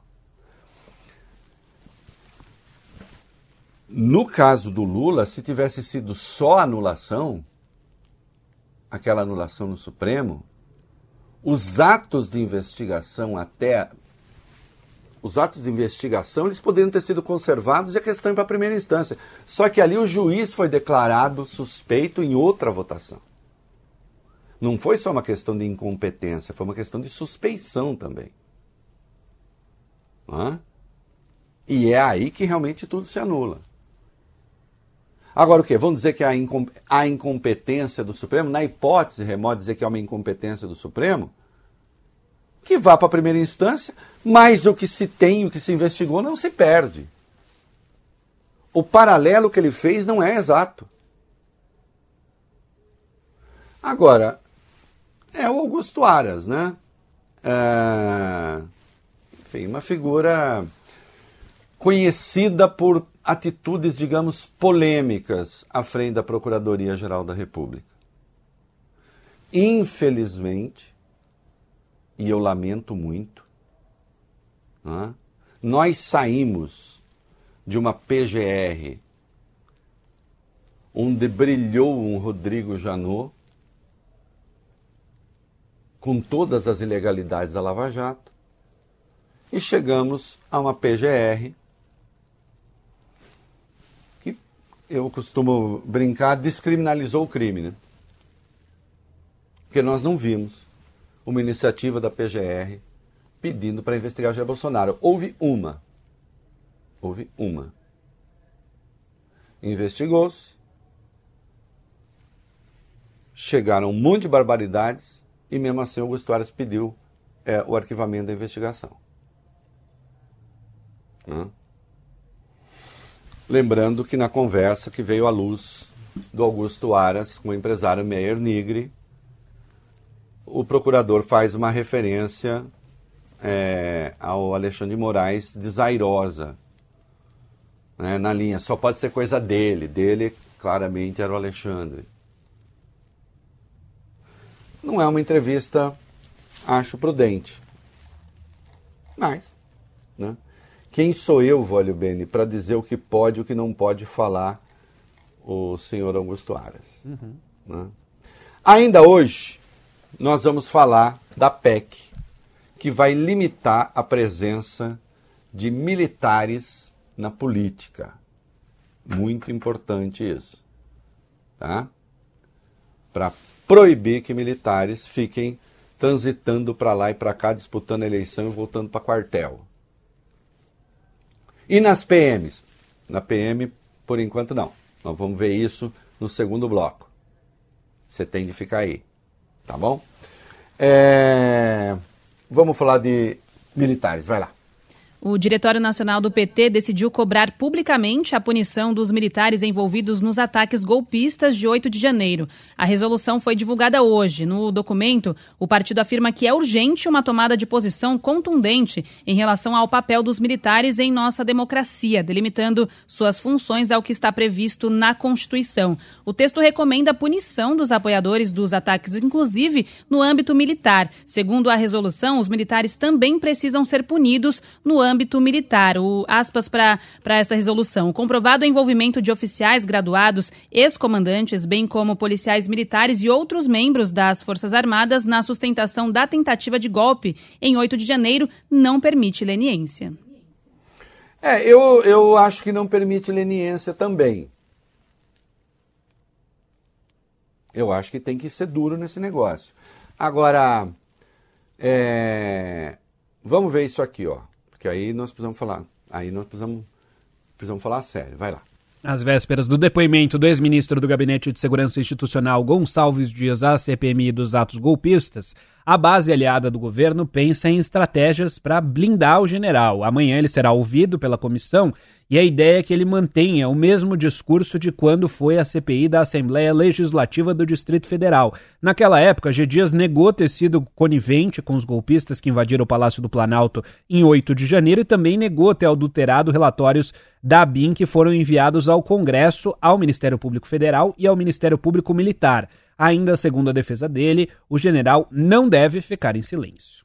[SPEAKER 4] No caso do Lula, se tivesse sido só anulação, aquela anulação no Supremo, os atos de investigação até os atos de investigação eles poderiam ter sido conservados e a questão é para a primeira instância. Só que ali o juiz foi declarado suspeito em outra votação. Não foi só uma questão de incompetência, foi uma questão de suspeição também. Hã? E é aí que realmente tudo se anula. Agora o quê? Vamos dizer que a incompetência do Supremo, na hipótese remota dizer que há uma incompetência do Supremo, que vá para a primeira instância, mas o que se tem, o que se investigou, não se perde. O paralelo que ele fez não é exato. Agora, é o Augusto Aras, né? É... Enfim, uma figura conhecida por atitudes, digamos, polêmicas à frente da Procuradoria-Geral da República. Infelizmente, e eu lamento muito, é? nós saímos de uma PGR onde brilhou um Rodrigo Janot com todas as ilegalidades da Lava Jato e chegamos a uma PGR que eu costumo brincar descriminalizou o crime, né? Porque nós não vimos uma iniciativa da PGR pedindo para investigar Jair Bolsonaro. Houve uma. Houve uma. Investigou-se. Chegaram um monte de barbaridades e mesmo assim Augusto Aras pediu é, o arquivamento da investigação. Lembrando que na conversa que veio à luz do Augusto Aras com o empresário Meyer Nigri, o procurador faz uma referência é, ao Alexandre de Moraes desairosa, né, na linha, só pode ser coisa dele, dele claramente era o Alexandre. Não é uma entrevista, acho prudente, mas, né, quem sou eu, Vólio Bene, para dizer o que pode e o que não pode falar o senhor Augusto Aras? Uhum. Né? Ainda hoje, nós vamos falar da PEC, que vai limitar a presença de militares na política. Muito importante isso. Tá? Para proibir que militares fiquem transitando para lá e para cá, disputando a eleição e voltando para quartel. E nas PMs? Na PM, por enquanto, não. Nós vamos ver isso no segundo bloco. Você tem de ficar aí. Tá bom? É... Vamos falar de militares, vai lá.
[SPEAKER 5] O Diretório Nacional do PT decidiu cobrar publicamente a punição dos militares envolvidos nos ataques golpistas de 8 de janeiro. A resolução foi divulgada hoje. No documento, o partido afirma que é urgente uma tomada de posição contundente em relação ao papel dos militares em nossa democracia, delimitando suas funções ao que está previsto na Constituição. O texto recomenda a punição dos apoiadores dos ataques, inclusive no âmbito militar. Segundo a resolução, os militares também precisam ser punidos no âmbito âmbito militar. O, aspas para essa resolução. O comprovado envolvimento de oficiais graduados, ex-comandantes, bem como policiais militares e outros membros das Forças Armadas na sustentação da tentativa de golpe em 8 de janeiro não permite leniência.
[SPEAKER 4] É, eu, eu acho que não permite leniência também. Eu acho que tem que ser duro nesse negócio. Agora, é, vamos ver isso aqui, ó. Aí nós precisamos falar. Aí nós precisamos, precisamos falar sério. Vai lá.
[SPEAKER 6] Às vésperas do depoimento do ex-ministro do Gabinete de Segurança Institucional Gonçalves Dias à CPMI dos atos golpistas, a base aliada do governo pensa em estratégias para blindar o general. Amanhã ele será ouvido pela comissão e a ideia é que ele mantenha o mesmo discurso de quando foi a CPI da Assembleia Legislativa do Distrito Federal. Naquela época, G. Dias negou ter sido conivente com os golpistas que invadiram o Palácio do Planalto em 8 de janeiro e também negou ter adulterado relatórios da BIM que foram enviados ao Congresso, ao Ministério Público Federal e ao Ministério Público Militar. Ainda segundo a defesa dele, o general não deve ficar em silêncio.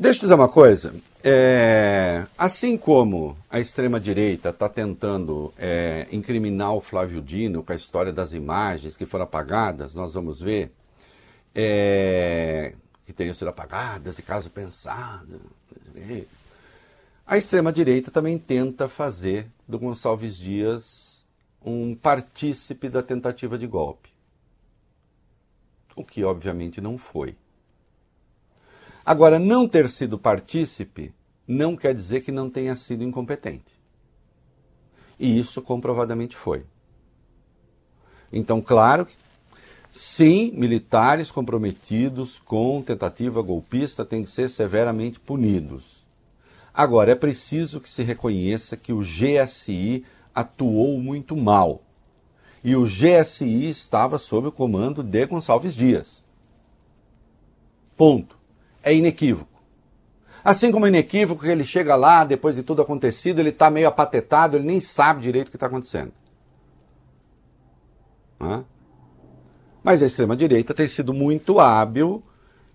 [SPEAKER 4] Deixa eu dizer uma coisa. É, assim como a extrema-direita está tentando é, incriminar o Flávio Dino com a história das imagens que foram apagadas, nós vamos ver é, que teriam sido apagadas e caso pensado. A extrema-direita também tenta fazer do Gonçalves Dias um partícipe da tentativa de golpe. O que, obviamente, não foi. Agora, não ter sido partícipe não quer dizer que não tenha sido incompetente. E isso comprovadamente foi. Então, claro que sim, militares comprometidos com tentativa golpista têm de ser severamente punidos. Agora, é preciso que se reconheça que o GSI atuou muito mal. E o GSI estava sob o comando de Gonçalves Dias. Ponto. É inequívoco. Assim como é inequívoco que ele chega lá, depois de tudo acontecido, ele está meio apatetado, ele nem sabe direito o que está acontecendo. Mas a extrema-direita tem sido muito hábil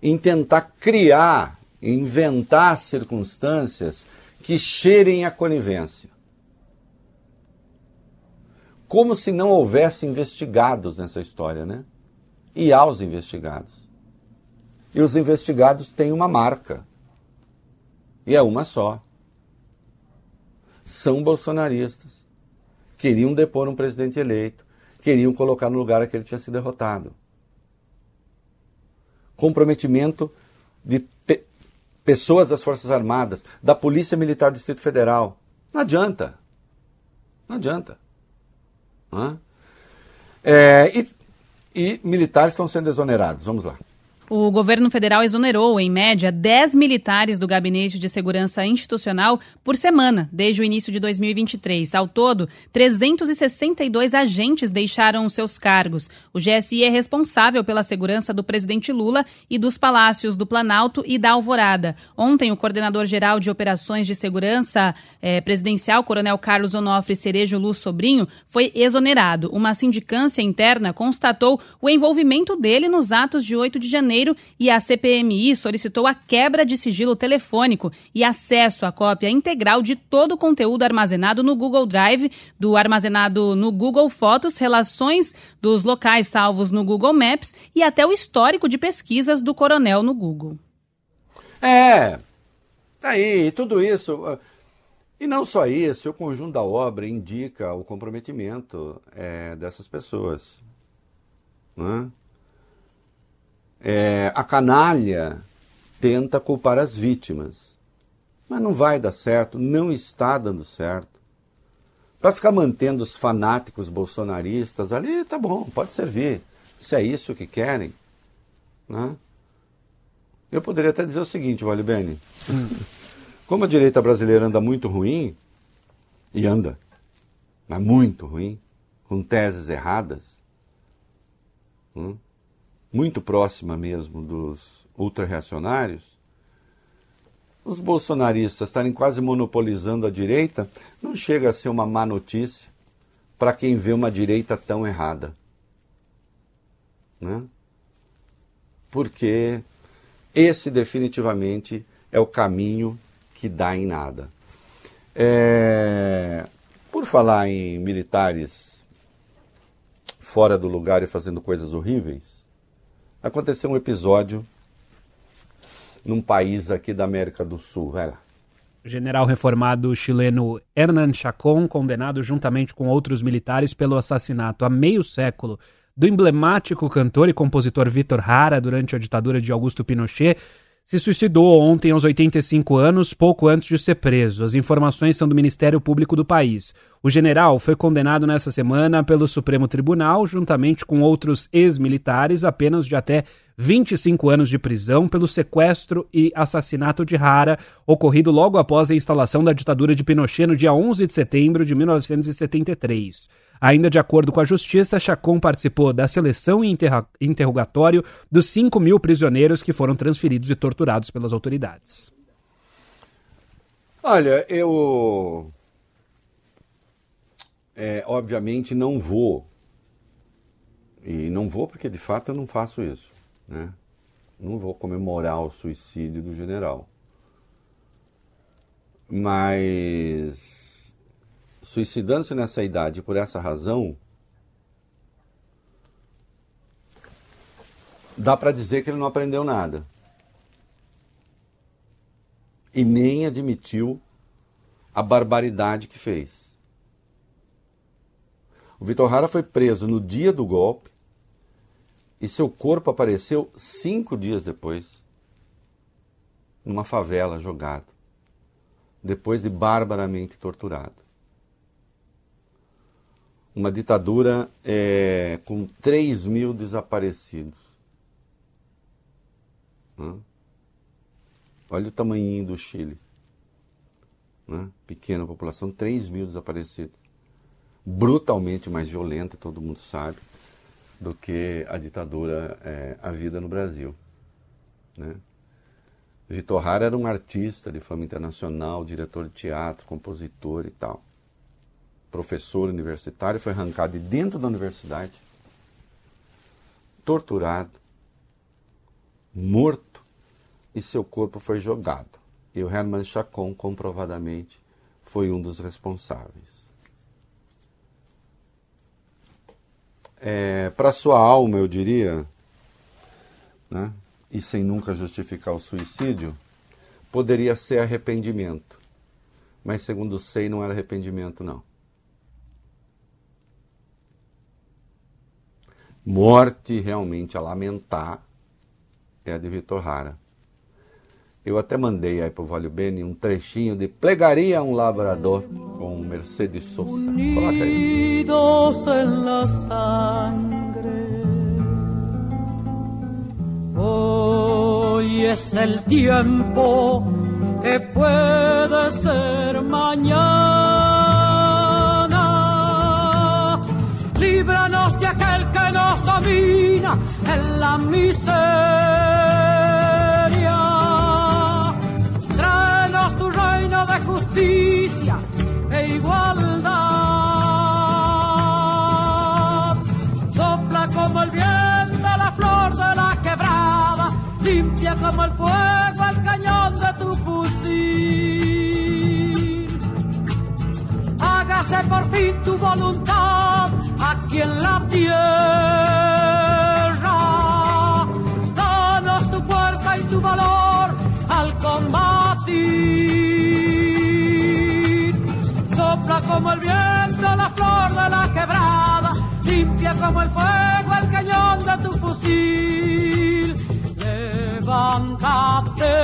[SPEAKER 4] em tentar criar, inventar circunstâncias que cheirem a conivência. Como se não houvesse investigados nessa história, né? E aos investigados. E os investigados têm uma marca. E é uma só. São bolsonaristas. Queriam depor um presidente eleito. Queriam colocar no lugar que ele tinha sido derrotado. Comprometimento de pe pessoas das Forças Armadas, da Polícia Militar do Distrito Federal. Não adianta. Não adianta. É, e, e militares estão sendo exonerados. Vamos lá.
[SPEAKER 5] O governo federal exonerou, em média, 10 militares do Gabinete de Segurança Institucional por semana, desde o início de 2023. Ao todo, 362 agentes deixaram seus cargos. O GSI é responsável pela segurança do presidente Lula e dos palácios do Planalto e da Alvorada. Ontem, o coordenador-geral de Operações de Segurança eh, Presidencial, Coronel Carlos Onofre Cerejo Luz Sobrinho, foi exonerado. Uma sindicância interna constatou o envolvimento dele nos atos de 8 de janeiro Janeiro e a CPMI solicitou a quebra de sigilo telefônico e acesso à cópia integral de todo o conteúdo armazenado no Google Drive, do armazenado no Google Fotos, relações dos locais salvos no Google Maps e até o histórico de pesquisas do coronel no Google.
[SPEAKER 4] É, tá aí, tudo isso. E não só isso, o conjunto da obra indica o comprometimento é, dessas pessoas. Né? É, a canalha tenta culpar as vítimas, mas não vai dar certo, não está dando certo. Para ficar mantendo os fanáticos bolsonaristas ali, tá bom, pode servir. Se é isso que querem. Né? Eu poderia até dizer o seguinte, Vale Bene. [LAUGHS] Como a direita brasileira anda muito ruim, e anda, mas muito ruim, com teses erradas, hum, muito próxima mesmo dos ultrarreacionários, os bolsonaristas estarem quase monopolizando a direita não chega a ser uma má notícia para quem vê uma direita tão errada. Né? Porque esse definitivamente é o caminho que dá em nada. É... Por falar em militares fora do lugar e fazendo coisas horríveis, aconteceu um episódio num país aqui da América do Sul. Vai lá.
[SPEAKER 6] General reformado chileno Hernan Chacon, condenado juntamente com outros militares pelo assassinato há meio século do emblemático cantor e compositor Vitor Hara durante a ditadura de Augusto Pinochet, se suicidou ontem aos 85 anos, pouco antes de ser preso. As informações são do Ministério Público do país. O general foi condenado nessa semana pelo Supremo Tribunal, juntamente com outros ex-militares, apenas de até 25 anos de prisão pelo sequestro e assassinato de Rara, ocorrido logo após a instalação da ditadura de Pinochet no dia 11 de setembro de 1973. Ainda de acordo com a Justiça, Chacon participou da seleção e interrogatório dos 5 mil prisioneiros que foram transferidos e torturados pelas autoridades.
[SPEAKER 4] Olha, eu. É, obviamente não vou. E não vou porque de fato eu não faço isso. Né? Não vou comemorar o suicídio do general. Mas suicidando-se nessa idade por essa razão, dá para dizer que ele não aprendeu nada. E nem admitiu a barbaridade que fez. O Vitor Hara foi preso no dia do golpe e seu corpo apareceu cinco dias depois, numa favela jogado. depois de barbaramente torturado. Uma ditadura é, com 3 mil desaparecidos. Né? Olha o tamanhinho do Chile. Né? Pequena população, 3 mil desaparecidos. Brutalmente mais violenta, todo mundo sabe, do que a ditadura é, a vida no Brasil. Né? Vitor Hara era um artista de fama internacional, diretor de teatro, compositor e tal. Professor universitário, foi arrancado de dentro da universidade, torturado, morto e seu corpo foi jogado. E o Herman Chacon, comprovadamente, foi um dos responsáveis. É, Para sua alma, eu diria, né, e sem nunca justificar o suicídio, poderia ser arrependimento. Mas, segundo sei, não era arrependimento, não. Morte realmente a lamentar é a de Vitor Hara. Eu até mandei aí pro Vale Bene um trechinho de Plegaria um Labrador com Mercedes Sosa. Coloca aí.
[SPEAKER 9] Hoy es el tiempo que puede ser mañana. Líbranos de aquel que nos domina en la miseria. Tráenos tu reino de justicia e igualdad. Sopla como el viento la flor de la quebrada, limpia como el fuego el cañón de tu fusil. Hágase por fin tu voluntad aquí en la tierra. Danos tu fuerza y tu valor al combatir. Sopla como el viento la flor de la quebrada, limpia como el fuego el cañón de tu fusil. Levántate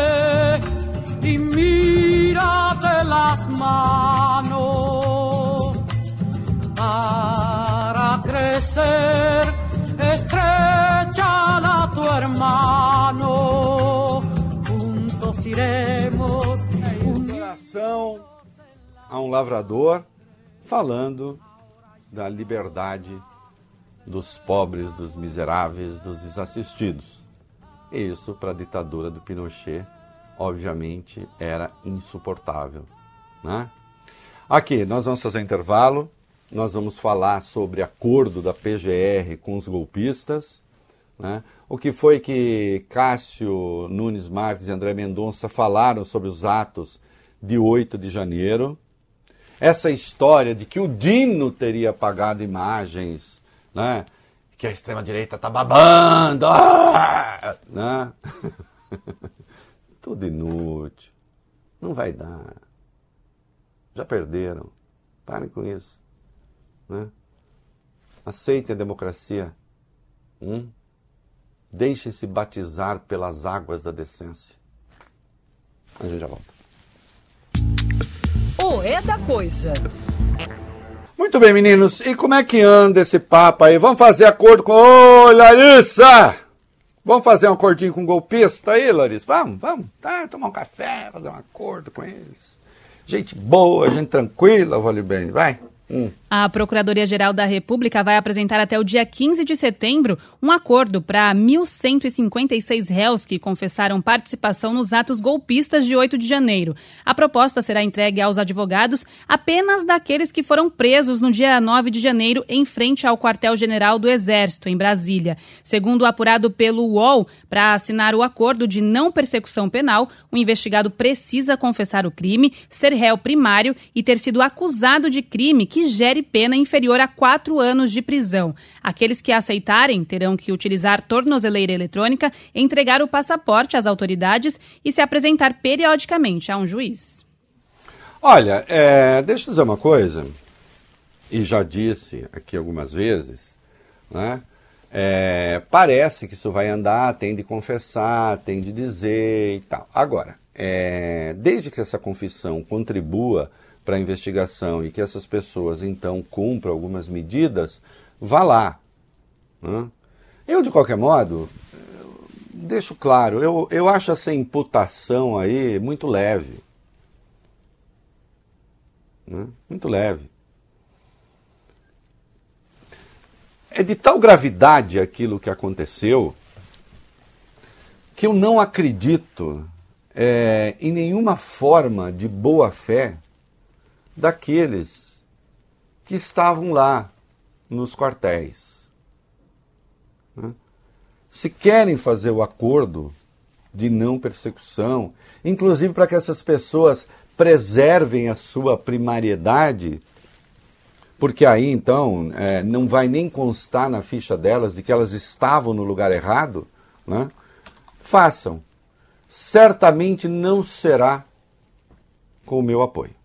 [SPEAKER 9] y mírate las manos crecer. Estrechala a tu hermano, juntos iremos.
[SPEAKER 4] Coração a um lavrador falando da liberdade dos pobres, dos miseráveis, dos desassistidos. E isso, para a ditadura do Pinochet, obviamente era insuportável. Né? Aqui, nós vamos fazer um intervalo, nós vamos falar sobre acordo da PGR com os golpistas, né? o que foi que Cássio Nunes Marques e André Mendonça falaram sobre os atos de 8 de janeiro, essa história de que o Dino teria apagado imagens, né? que a extrema-direita está babando, ah! né? [LAUGHS] tudo inútil, não vai dar, já perderam, parem com isso, né? aceitem a democracia, hum? deixem-se batizar pelas águas da decência. A gente já volta.
[SPEAKER 1] O É da Coisa.
[SPEAKER 4] Muito bem, meninos. E como é que anda esse papo aí? Vamos fazer acordo com. Ô, Larissa! Vamos fazer um acordinho com um golpista aí, Larissa? Vamos, vamos. Tá, tomar um café, fazer um acordo com eles. Gente boa, gente tranquila, vale bem. Vai. Hum.
[SPEAKER 5] A Procuradoria-Geral da República vai apresentar até o dia 15 de setembro um acordo para 1.156 réus que confessaram participação nos atos golpistas de 8 de janeiro. A proposta será entregue aos advogados apenas daqueles que foram presos no dia 9 de janeiro em frente ao quartel-general do Exército, em Brasília. Segundo o apurado pelo UOL, para assinar o acordo de não persecução penal, o investigado precisa confessar o crime, ser réu primário e ter sido acusado de crime que gere pena inferior a quatro anos de prisão. Aqueles que aceitarem terão que utilizar tornozeleira eletrônica, entregar o passaporte às autoridades e se apresentar periodicamente a um juiz.
[SPEAKER 4] Olha, é, deixa eu dizer uma coisa, e já disse aqui algumas vezes, né? É, parece que isso vai andar, tem de confessar, tem de dizer e tal. Agora, é, desde que essa confissão contribua para a investigação e que essas pessoas então cumpram algumas medidas, vá lá. Né? Eu, de qualquer modo, deixo claro, eu, eu acho essa imputação aí muito leve. Né? Muito leve. É de tal gravidade aquilo que aconteceu que eu não acredito é, em nenhuma forma de boa fé daqueles que estavam lá nos quartéis. Né? Se querem fazer o acordo de não persecução, inclusive para que essas pessoas preservem a sua primariedade, porque aí então é, não vai nem constar na ficha delas de que elas estavam no lugar errado, né? façam. Certamente não será com o meu apoio.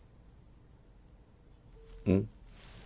[SPEAKER 4] Hum?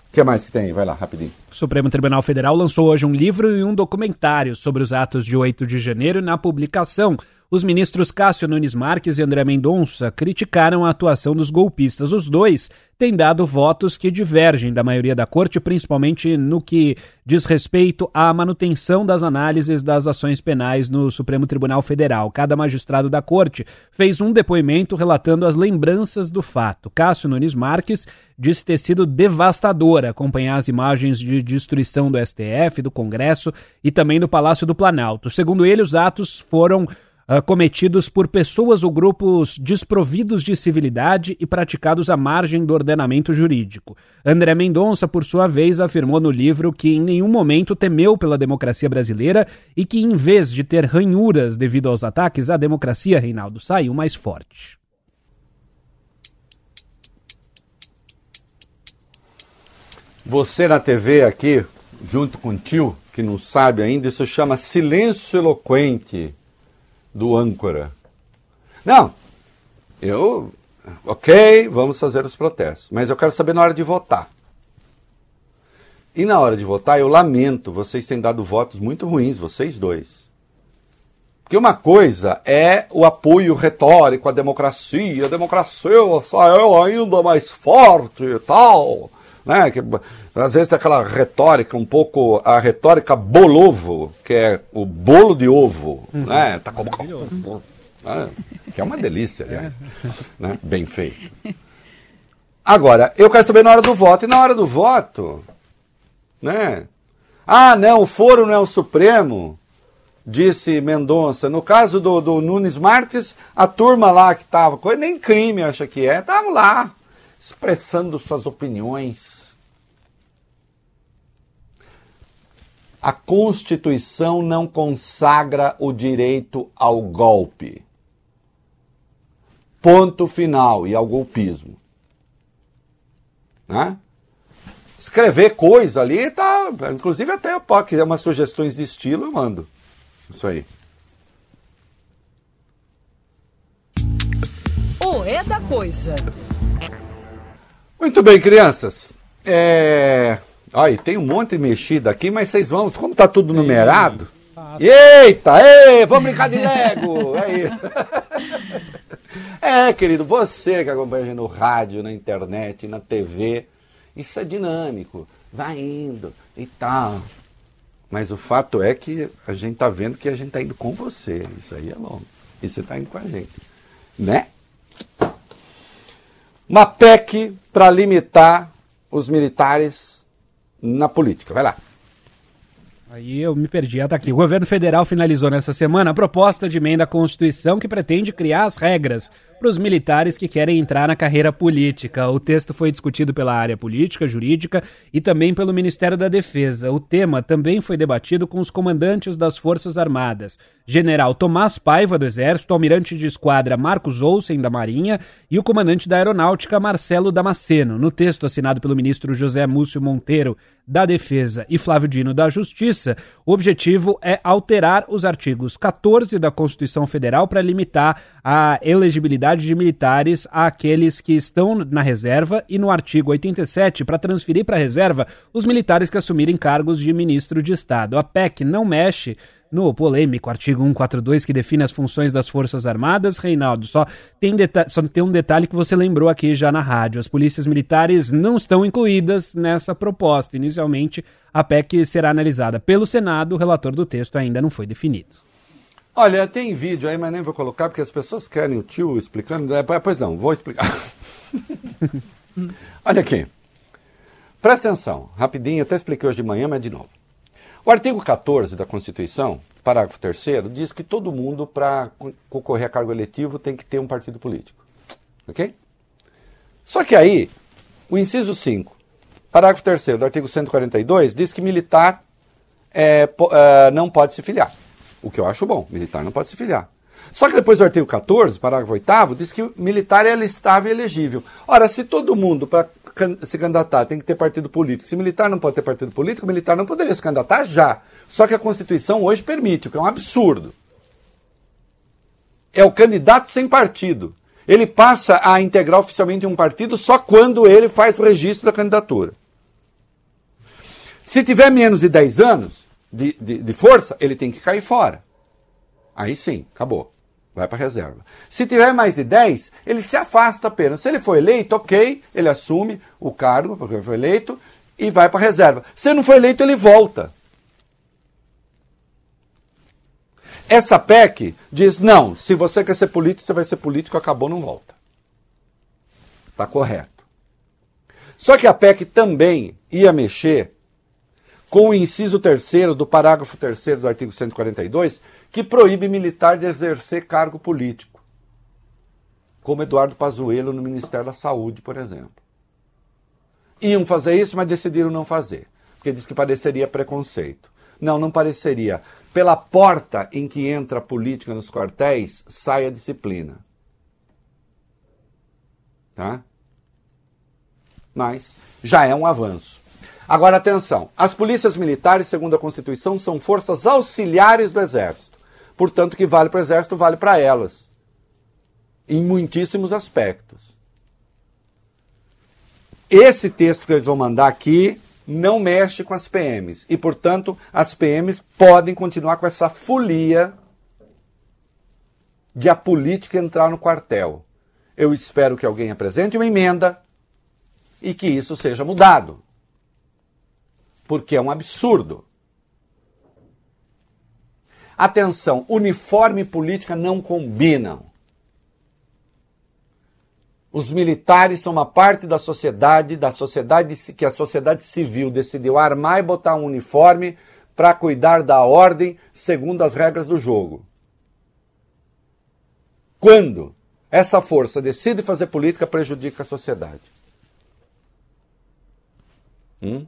[SPEAKER 4] O que mais que tem? Vai lá, rapidinho.
[SPEAKER 6] O Supremo Tribunal Federal lançou hoje um livro e um documentário sobre os atos de 8 de janeiro na publicação os ministros Cássio Nunes Marques e André Mendonça criticaram a atuação dos golpistas. Os dois têm dado votos que divergem da maioria da corte, principalmente no que diz respeito à manutenção das análises das ações penais no Supremo Tribunal Federal. Cada magistrado da corte fez um depoimento relatando as lembranças do fato. Cássio Nunes Marques disse ter sido devastador acompanhar as imagens de destruição do STF, do Congresso e também do Palácio do Planalto. Segundo ele, os atos foram uh, cometidos por pessoas ou grupos desprovidos de civilidade e praticados à margem do ordenamento jurídico. André Mendonça, por sua vez, afirmou no livro que em nenhum momento temeu pela democracia brasileira e que, em vez de ter ranhuras devido aos ataques, a democracia, Reinaldo, saiu mais forte.
[SPEAKER 4] Você na TV aqui, junto com o tio, que não sabe ainda, isso chama silêncio eloquente do âncora. Não, eu, ok, vamos fazer os protestos, mas eu quero saber na hora de votar. E na hora de votar, eu lamento, vocês têm dado votos muito ruins, vocês dois. Porque uma coisa é o apoio retórico à democracia, a democracia saiu ainda mais forte e tal. Né? Que, às vezes tem aquela retórica, um pouco a retórica bolovo, que é o bolo de ovo. Uhum. Né? Tá como, né? [LAUGHS] Que é uma delícia, aliás. Né? Bem feito. Agora, eu quero saber na hora do voto. E na hora do voto, né? Ah, não, o foro não é o Supremo, disse Mendonça. No caso do, do Nunes Marques, a turma lá que estava, nem crime acha que é, estavam lá, expressando suas opiniões A Constituição não consagra o direito ao golpe. Ponto final e ao golpismo. Né? Escrever coisa ali, tá. Inclusive até posso quiser umas sugestões de estilo, eu mando. Isso aí.
[SPEAKER 1] O é da coisa.
[SPEAKER 4] Muito bem, crianças. É... Olha, tem um monte de mexida aqui, mas vocês vão, como tá tudo numerado. Eita, ei, vamos brincar de Lego! É isso. [LAUGHS] É, querido, você que acompanha a gente no rádio, na internet, na TV, isso é dinâmico, vai indo e tal. Mas o fato é que a gente tá vendo que a gente tá indo com você. Isso aí é bom. E você tá indo com a gente. Né? Uma PEC para limitar os militares na política. Vai lá.
[SPEAKER 6] Aí eu me perdi. Ah, tá aqui. O governo federal finalizou nessa semana a proposta de emenda à Constituição que pretende criar as regras para os militares que querem entrar na carreira política. O texto foi discutido pela área política, jurídica e também pelo Ministério da Defesa. O tema também foi debatido com os comandantes das Forças Armadas, General Tomás Paiva do Exército, Almirante de Esquadra Marcos Olsen da Marinha e o comandante da Aeronáutica Marcelo Damasceno. No texto assinado pelo ministro José Múcio Monteiro da Defesa e Flávio Dino da Justiça, o objetivo é alterar os artigos 14 da Constituição Federal para limitar a elegibilidade de militares àqueles que estão na reserva e no artigo 87 para transferir para a reserva os militares que assumirem cargos de ministro de Estado. A PEC não mexe no polêmico artigo 142 que define as funções das Forças Armadas. Reinaldo, só tem, só tem um detalhe que você lembrou aqui já na rádio. As polícias militares não estão incluídas nessa proposta. Inicialmente, a PEC será analisada pelo Senado, o relator do texto ainda não foi definido.
[SPEAKER 4] Olha, tem vídeo aí, mas nem vou colocar porque as pessoas querem o tio explicando. É, pois não, vou explicar. [LAUGHS] Olha aqui. Presta atenção, rapidinho, até expliquei hoje de manhã, mas de novo. O artigo 14 da Constituição, parágrafo 3 diz que todo mundo, para concorrer a cargo eletivo, tem que ter um partido político. Ok? Só que aí, o inciso 5, parágrafo 3 do artigo 142, diz que militar é, é, não pode se filiar. O que eu acho bom, militar não pode se filiar. Só que depois do artigo 14, parágrafo 8, diz que militar é listável e elegível. Ora, se todo mundo, para se candidatar, tem que ter partido político, se militar não pode ter partido político, militar não poderia se candidatar já. Só que a Constituição hoje permite, o que é um absurdo. É o candidato sem partido. Ele passa a integrar oficialmente um partido só quando ele faz o registro da candidatura. Se tiver menos de 10 anos de, de, de força, ele tem que cair fora. Aí sim, acabou vai para reserva. Se tiver mais de 10, ele se afasta apenas. Se ele for eleito, ok, ele assume o cargo, porque ele foi eleito, e vai para reserva. Se não foi eleito, ele volta. Essa PEC diz: não, se você quer ser político, você vai ser político, acabou, não volta. Está correto. Só que a PEC também ia mexer com o inciso terceiro do parágrafo terceiro do artigo 142, que proíbe militar de exercer cargo político, como Eduardo Pazuello no Ministério da Saúde, por exemplo. Iam fazer isso, mas decidiram não fazer, porque diz que pareceria preconceito. Não, não pareceria. Pela porta em que entra a política nos quartéis, sai a disciplina. Tá? Mas já é um avanço. Agora atenção, as polícias militares, segundo a Constituição, são forças auxiliares do Exército. Portanto, o que vale para o Exército vale para elas. Em muitíssimos aspectos. Esse texto que eles vão mandar aqui não mexe com as PMs. E, portanto, as PMs podem continuar com essa folia de a política entrar no quartel. Eu espero que alguém apresente uma emenda e que isso seja mudado. Porque é um absurdo. Atenção, uniforme e política não combinam. Os militares são uma parte da sociedade, da sociedade que a sociedade civil decidiu armar e botar um uniforme para cuidar da ordem segundo as regras do jogo. Quando essa força decide fazer política, prejudica a sociedade. Hum?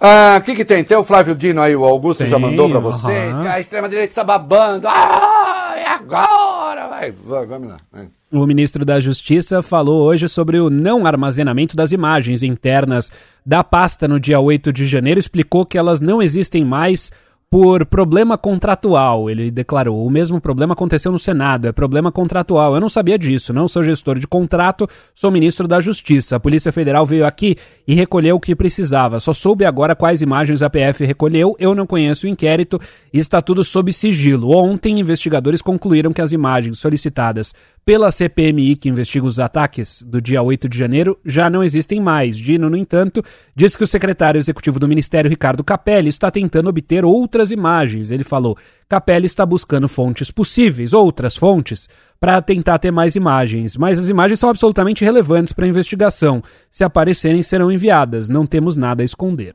[SPEAKER 4] Ah, o que, que tem? Tem o Flávio Dino aí, o Augusto tem, já mandou para vocês. Uh -huh. A extrema-direita está babando. Ah, é agora! Vai, vamos lá. Vai.
[SPEAKER 6] O ministro da Justiça falou hoje sobre o não armazenamento das imagens internas da pasta no dia 8 de janeiro, explicou que elas não existem mais por problema contratual, ele declarou. O mesmo problema aconteceu no Senado, é problema contratual. Eu não sabia disso, não sou gestor de contrato, sou ministro da Justiça. A Polícia Federal veio aqui e recolheu o que precisava. Só soube agora quais imagens a PF recolheu, eu não conheço o inquérito e está tudo sob sigilo. Ontem, investigadores concluíram que as imagens solicitadas pela CPMI, que investiga os ataques do dia 8 de janeiro, já não existem mais. Dino, no entanto, diz que o secretário executivo do Ministério, Ricardo Capelli, está tentando obter outras imagens. Ele falou: Capelli está buscando fontes possíveis, outras fontes, para tentar ter mais imagens. Mas as imagens são absolutamente relevantes para a investigação. Se aparecerem, serão enviadas. Não temos nada a esconder.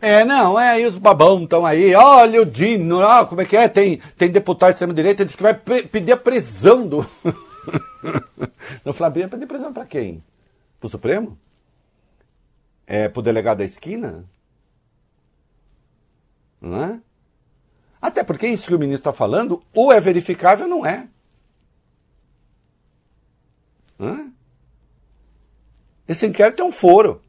[SPEAKER 4] É, não, é aí os babão estão aí. Olha o Dino, ó, como é que é? Tem, tem deputado de extrema-direita, diz que vai pedir a prisão do. [LAUGHS] no Flamengo, pedir prisão para quem? Pro Supremo? É pro delegado da esquina? Não é? Até porque isso que o ministro está falando, ou é verificável ou não é. Hã? Esse inquérito é um foro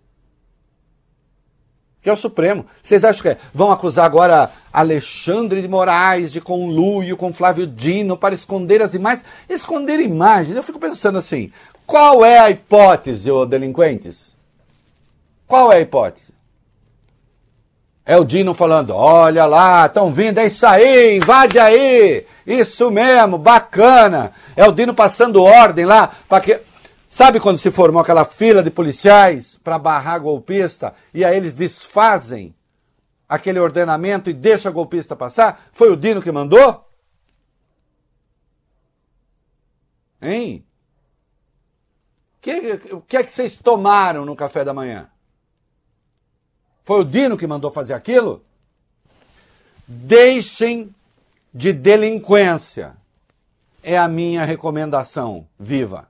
[SPEAKER 4] que é o Supremo. Vocês acham que é? vão acusar agora Alexandre de Moraes de conluio com Flávio Dino para esconder as imagens? Esconder imagens? Eu fico pensando assim: qual é a hipótese, ô delinquentes? Qual é a hipótese? É o Dino falando: olha lá, estão vindo, é isso aí, invade aí, isso mesmo, bacana. É o Dino passando ordem lá para que. Sabe quando se formou aquela fila de policiais para barrar golpista e aí eles desfazem aquele ordenamento e deixam a golpista passar? Foi o Dino que mandou? Hein? Que, o que é que vocês tomaram no café da manhã? Foi o Dino que mandou fazer aquilo? Deixem de delinquência. É a minha recomendação. Viva!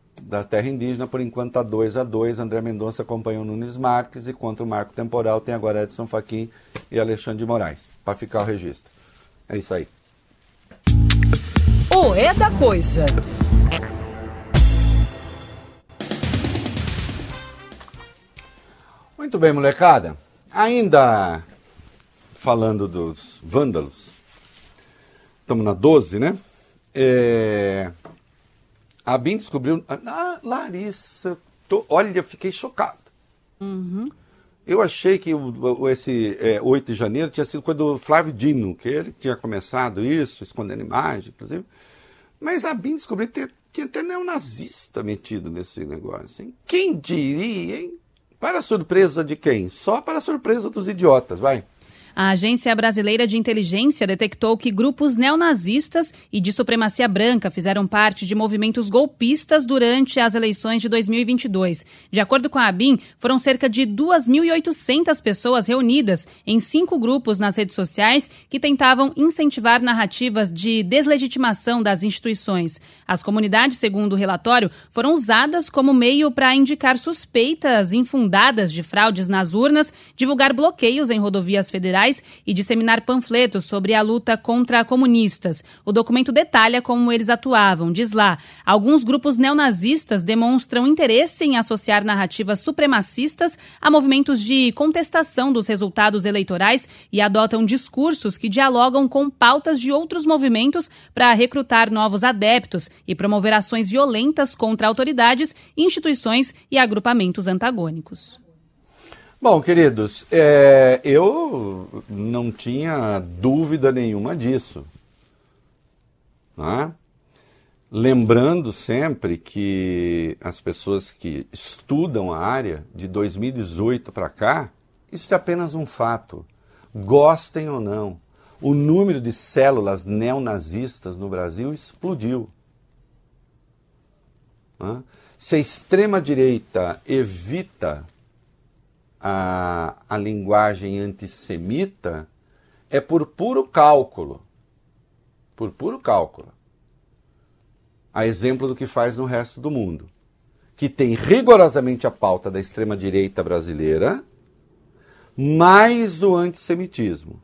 [SPEAKER 4] da terra indígena, por enquanto está 2 a 2 André Mendonça acompanha o Nunes Marques e contra o marco temporal tem agora Edson Fachin e Alexandre de Moraes, para ficar o registro. É isso aí.
[SPEAKER 1] O É da Coisa.
[SPEAKER 4] Muito bem, molecada. Ainda falando dos vândalos, estamos na 12, né? É... A BIM descobriu. Ah, Larissa, tô... olha, fiquei chocado.
[SPEAKER 5] Uhum.
[SPEAKER 4] Eu achei que esse é, 8 de janeiro tinha sido coisa do Flávio Dino, que ele tinha começado isso, escondendo imagem, inclusive. Mas a BIM descobriu que tinha até neonazista metido nesse negócio. Hein? Quem diria, hein? Para surpresa de quem? Só para surpresa dos idiotas, vai.
[SPEAKER 5] A Agência Brasileira de Inteligência detectou que grupos neonazistas e de supremacia branca fizeram parte de movimentos golpistas durante as eleições de 2022. De acordo com a ABIN, foram cerca de 2.800 pessoas reunidas em cinco grupos nas redes sociais que tentavam incentivar narrativas de deslegitimação das instituições. As comunidades, segundo o relatório, foram usadas como meio para indicar suspeitas infundadas de fraudes nas urnas, divulgar bloqueios em rodovias federais e disseminar panfletos sobre a luta contra comunistas. O documento detalha como eles atuavam. Diz lá: alguns grupos neonazistas demonstram interesse em associar narrativas supremacistas a movimentos de contestação dos resultados eleitorais e adotam discursos que dialogam com pautas de outros movimentos para recrutar novos adeptos e promover ações violentas contra autoridades, instituições e agrupamentos antagônicos.
[SPEAKER 4] Bom, queridos, é, eu não tinha dúvida nenhuma disso. Né? Lembrando sempre que as pessoas que estudam a área de 2018 para cá, isso é apenas um fato. Gostem ou não, o número de células neonazistas no Brasil explodiu. Né? Se a extrema-direita evita a, a linguagem antissemita é por puro cálculo. Por puro cálculo. A exemplo do que faz no resto do mundo. Que tem rigorosamente a pauta da extrema-direita brasileira, mais o antissemitismo.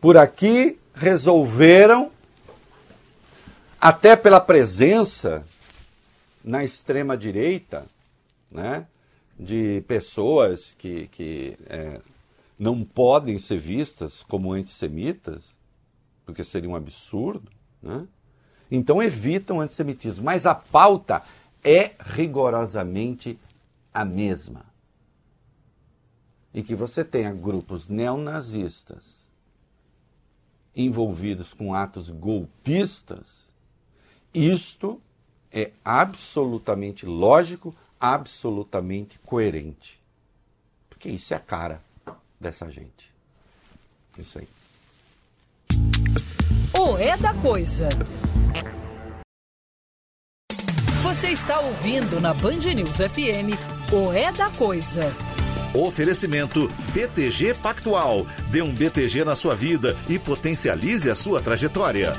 [SPEAKER 4] Por aqui resolveram, até pela presença na extrema-direita, né? De pessoas que, que é, não podem ser vistas como antissemitas, porque seria um absurdo, né? então evitam o antissemitismo. Mas a pauta é rigorosamente a mesma. E que você tenha grupos neonazistas envolvidos com atos golpistas, isto é absolutamente lógico, absolutamente coerente. Porque isso é a cara dessa gente. Isso aí.
[SPEAKER 1] O É da Coisa. Você está ouvindo na Band News FM o É da Coisa.
[SPEAKER 2] Oferecimento BTG Pactual. Dê um BTG na sua vida e potencialize a sua trajetória.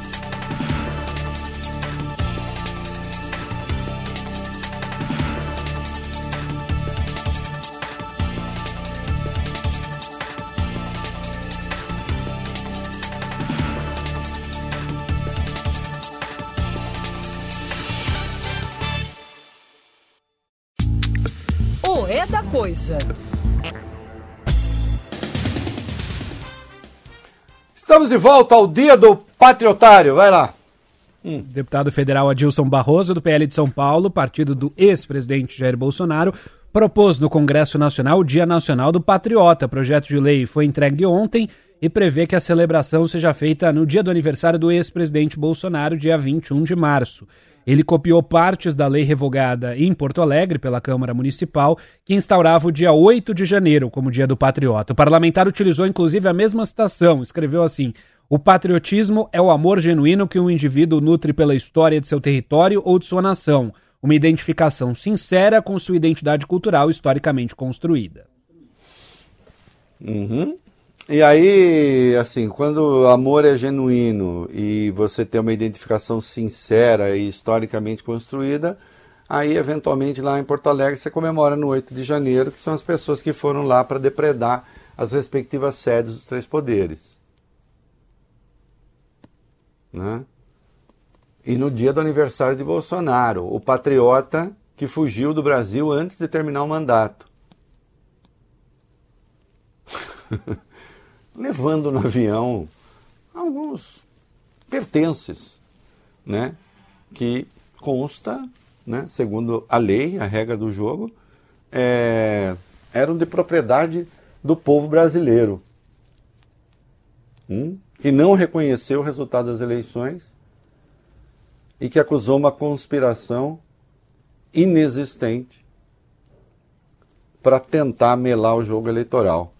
[SPEAKER 1] Coisa.
[SPEAKER 4] Estamos de volta ao dia do patriotário. Vai lá.
[SPEAKER 6] Hum. Deputado federal Adilson Barroso, do PL de São Paulo, partido do ex-presidente Jair Bolsonaro, propôs no Congresso Nacional o Dia Nacional do Patriota. O projeto de lei foi entregue ontem e prevê que a celebração seja feita no dia do aniversário do ex-presidente Bolsonaro, dia 21 de março. Ele copiou partes da lei revogada em Porto Alegre pela Câmara Municipal, que instaurava o dia 8 de janeiro como Dia do Patriota. O parlamentar utilizou inclusive a mesma citação, escreveu assim: O patriotismo é o amor genuíno que um indivíduo nutre pela história de seu território ou de sua nação, uma identificação sincera com sua identidade cultural historicamente construída.
[SPEAKER 4] Uhum. E aí, assim, quando o amor é genuíno e você tem uma identificação sincera e historicamente construída, aí eventualmente lá em Porto Alegre você comemora no 8 de janeiro, que são as pessoas que foram lá para depredar as respectivas sedes dos três poderes. Né? E no dia do aniversário de Bolsonaro, o patriota que fugiu do Brasil antes de terminar o mandato. [LAUGHS] levando no [LAUGHS] avião alguns pertences, né? Que consta, né? Segundo a lei, a regra do jogo, é, eram de propriedade do povo brasileiro, hum? que não reconheceu o resultado das eleições e que acusou uma conspiração inexistente para tentar melar o jogo eleitoral.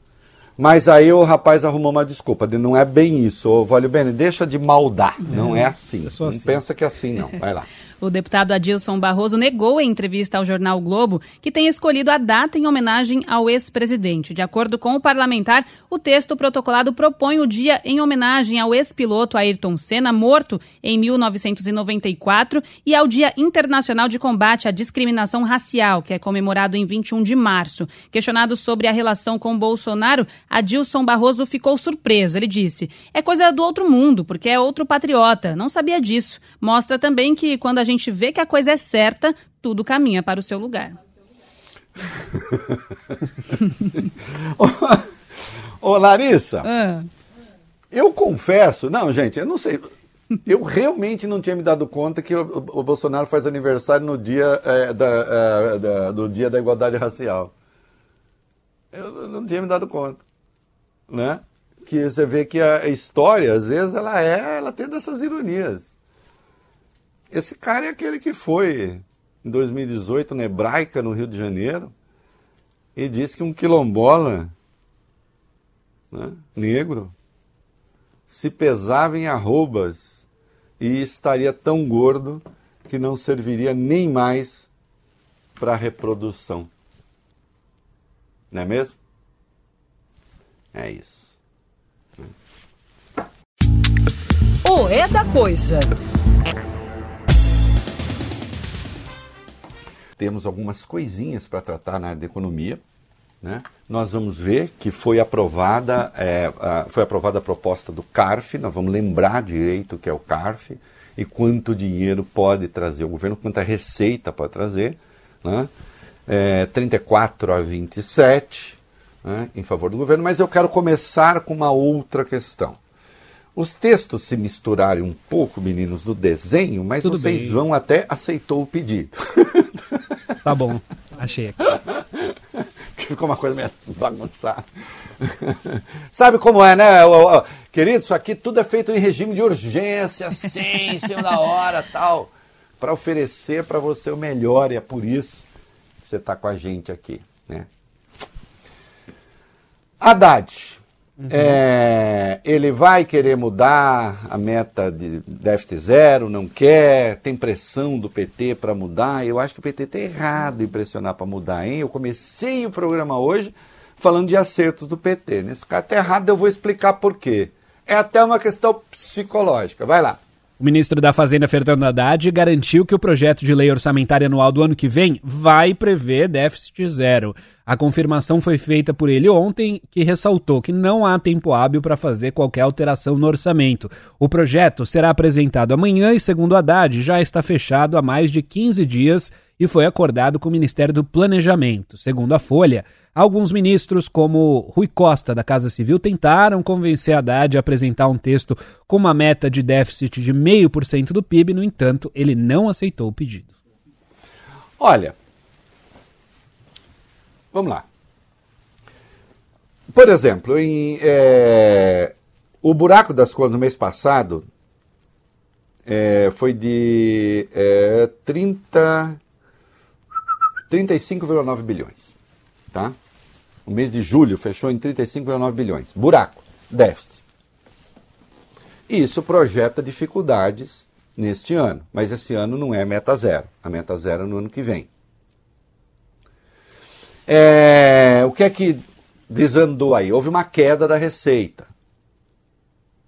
[SPEAKER 4] Mas aí o rapaz arrumou uma desculpa, de não é bem isso. Ô, Valeu Bene, deixa de maldar. Não é assim. Não assim. pensa que é assim, não. Vai lá. [LAUGHS]
[SPEAKER 5] O deputado Adilson Barroso negou em entrevista ao jornal Globo que tem escolhido a data em homenagem ao ex-presidente. De acordo com o parlamentar, o texto protocolado propõe o dia em homenagem ao ex-piloto Ayrton Senna, morto em 1994, e ao Dia Internacional de Combate à Discriminação Racial, que é comemorado em 21 de março. Questionado sobre a relação com Bolsonaro, Adilson Barroso ficou surpreso. Ele disse: É coisa do outro mundo, porque é outro patriota. Não sabia disso. Mostra também que quando a gente gente vê que a coisa é certa, tudo caminha para o seu lugar.
[SPEAKER 4] ô, [LAUGHS] ô, Larissa, ah. eu confesso, não, gente, eu não sei. Eu realmente não tinha me dado conta que o, o Bolsonaro faz aniversário no dia é, da, é, da, do dia da igualdade racial. Eu não tinha me dado conta, né? Que você vê que a história, às vezes, ela é, ela tem dessas ironias. Esse cara é aquele que foi em 2018 na Hebraica, no Rio de Janeiro, e disse que um quilombola né, negro se pesava em arrobas e estaria tão gordo que não serviria nem mais para reprodução. Não é mesmo? É isso.
[SPEAKER 1] O é da coisa.
[SPEAKER 4] Temos algumas coisinhas para tratar na área da economia. Né? Nós vamos ver que foi aprovada, é, a, foi aprovada a proposta do CARF, nós vamos lembrar direito o que é o CARF e quanto dinheiro pode trazer o governo, quanta receita pode trazer. Né? É, 34 a 27 né, em favor do governo, mas eu quero começar com uma outra questão. Os textos se misturarem um pouco, meninos, do desenho, mas Tudo vocês bem. vão até aceitou o pedido. [LAUGHS]
[SPEAKER 6] Tá bom, achei aqui. [LAUGHS]
[SPEAKER 4] Ficou uma coisa meio bagunçada. [LAUGHS] Sabe como é, né? Querido, isso aqui tudo é feito em regime de urgência, assim, em cima da hora tal. Para oferecer para você o melhor, e é por isso que você está com a gente aqui, né? Haddad, Uhum. É, ele vai querer mudar a meta de déficit zero, não quer, tem pressão do PT para mudar. Eu acho que o PT está errado em pressionar para mudar, hein? Eu comecei o programa hoje falando de acertos do PT. Nesse caso está errado, eu vou explicar por quê. É até uma questão psicológica. Vai lá.
[SPEAKER 6] O ministro da Fazenda, Fernando Haddad, garantiu que o projeto de lei orçamentária anual do ano que vem vai prever déficit zero. A confirmação foi feita por ele ontem, que ressaltou que não há tempo hábil para fazer qualquer alteração no orçamento. O projeto será apresentado amanhã e, segundo Haddad, já está fechado há mais de 15 dias e foi acordado com o Ministério do Planejamento. Segundo a Folha, alguns ministros, como Rui Costa, da Casa Civil, tentaram convencer Haddad a apresentar um texto com uma meta de déficit de 0,5% do PIB, no entanto, ele não aceitou o pedido.
[SPEAKER 4] Olha, vamos lá. Por exemplo, em, é, o buraco das contas no mês passado é, foi de é, 30, 35,9 bilhões. Tá? O mês de julho fechou em 35,9 bilhões. Buraco, déficit. Isso projeta dificuldades neste ano. Mas esse ano não é meta zero. A meta zero é no ano que vem. É, o que é que desandou aí? Houve uma queda da receita.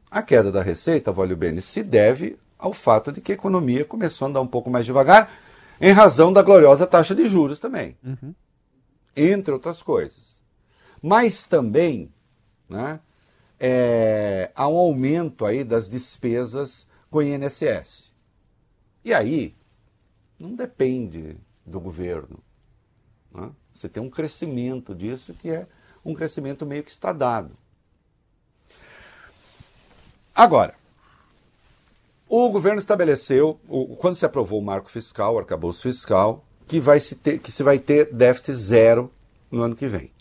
[SPEAKER 4] A queda da receita, Vólio Bene, se deve ao fato de que a economia começou a andar um pouco mais devagar, em razão da gloriosa taxa de juros também. Uhum. Entre outras coisas. Mas também né, é, há um aumento aí das despesas com o INSS. E aí, não depende do governo. Né? Você tem um crescimento disso que é um crescimento meio que está dado. Agora, o governo estabeleceu, quando se aprovou o marco fiscal, o arcabouço fiscal, que, vai se ter, que se vai ter déficit zero no ano que vem.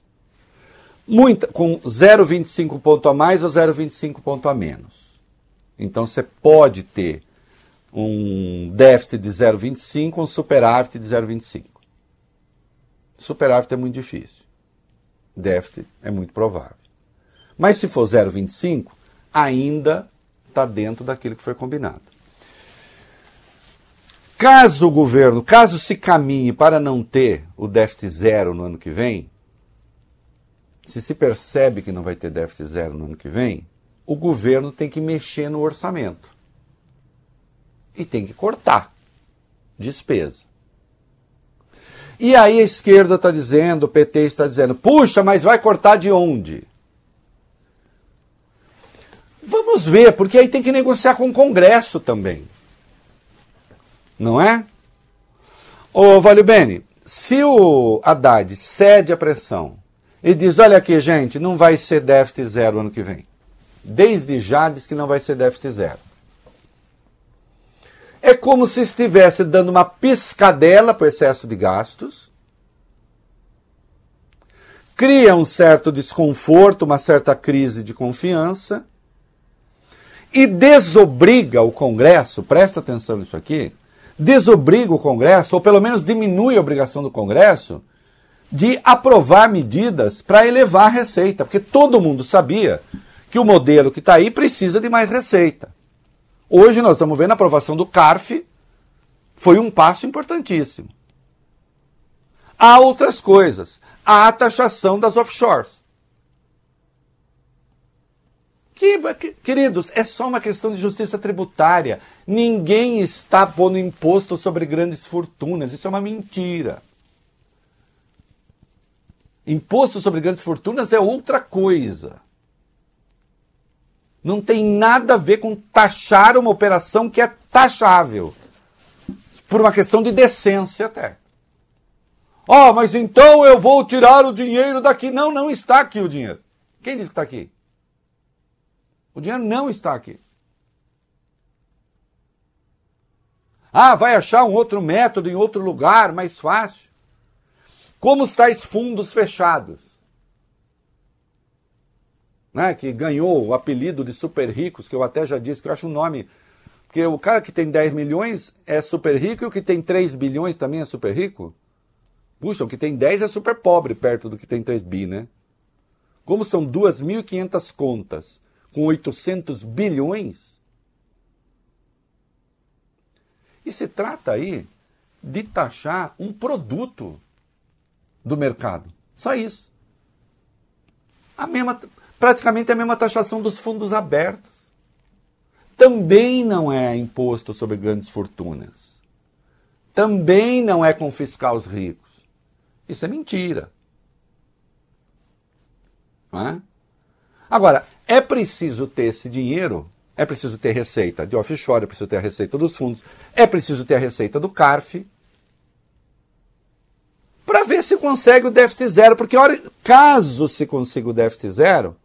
[SPEAKER 4] Muita, com 0,25 ponto a mais ou 0,25 ponto a menos. Então você pode ter um déficit de 0,25 ou um superávit de 0,25. Superávit é muito difícil. Déficit é muito provável. Mas se for 0,25, ainda está dentro daquilo que foi combinado. Caso o governo, caso se caminhe para não ter o déficit zero no ano que vem, se se percebe que não vai ter déficit zero no ano que vem, o governo tem que mexer no orçamento. E tem que cortar despesa. E aí a esquerda está dizendo, o PT está dizendo, puxa, mas vai cortar de onde? Vamos ver, porque aí tem que negociar com o Congresso também. Não é? Ô, Vale Bene, se o Haddad cede a pressão e diz: olha aqui, gente, não vai ser déficit zero ano que vem. Desde já diz que não vai ser déficit zero. É como se estivesse dando uma piscadela para o excesso de gastos, cria um certo desconforto, uma certa crise de confiança e desobriga o Congresso, presta atenção nisso aqui, desobriga o Congresso, ou pelo menos diminui a obrigação do Congresso, de aprovar medidas para elevar a receita, porque todo mundo sabia que o modelo que está aí precisa de mais receita. Hoje nós estamos vendo a aprovação do CARF, foi um passo importantíssimo. Há outras coisas. Há a taxação das offshores. Que, queridos, é só uma questão de justiça tributária. Ninguém está pondo imposto sobre grandes fortunas. Isso é uma mentira. Imposto sobre grandes fortunas é outra coisa. Não tem nada a ver com taxar uma operação que é taxável. Por uma questão de decência até. Ó, oh, mas então eu vou tirar o dinheiro daqui. Não, não está aqui o dinheiro. Quem disse que está aqui? O dinheiro não está aqui. Ah, vai achar um outro método em outro lugar, mais fácil. Como os tais fundos fechados, né, que ganhou o apelido de super ricos, que eu até já disse que eu acho um nome. Porque o cara que tem 10 milhões é super rico e o que tem 3 bilhões também é super rico? Puxa, o que tem 10 é super pobre perto do que tem 3 bi, né? Como são 2.500 contas com 800 bilhões. E se trata aí de taxar um produto do mercado. Só isso. A mesma, praticamente a mesma taxação dos fundos abertos. Também não é imposto sobre grandes fortunas. Também não é confiscar os ricos. Isso é mentira. Não é? Agora, é preciso ter esse dinheiro, é preciso ter receita de offshore, é preciso ter a receita dos fundos, é preciso ter a receita do CARF. Para ver se consegue o déficit zero, porque olha, caso se consiga o déficit zero,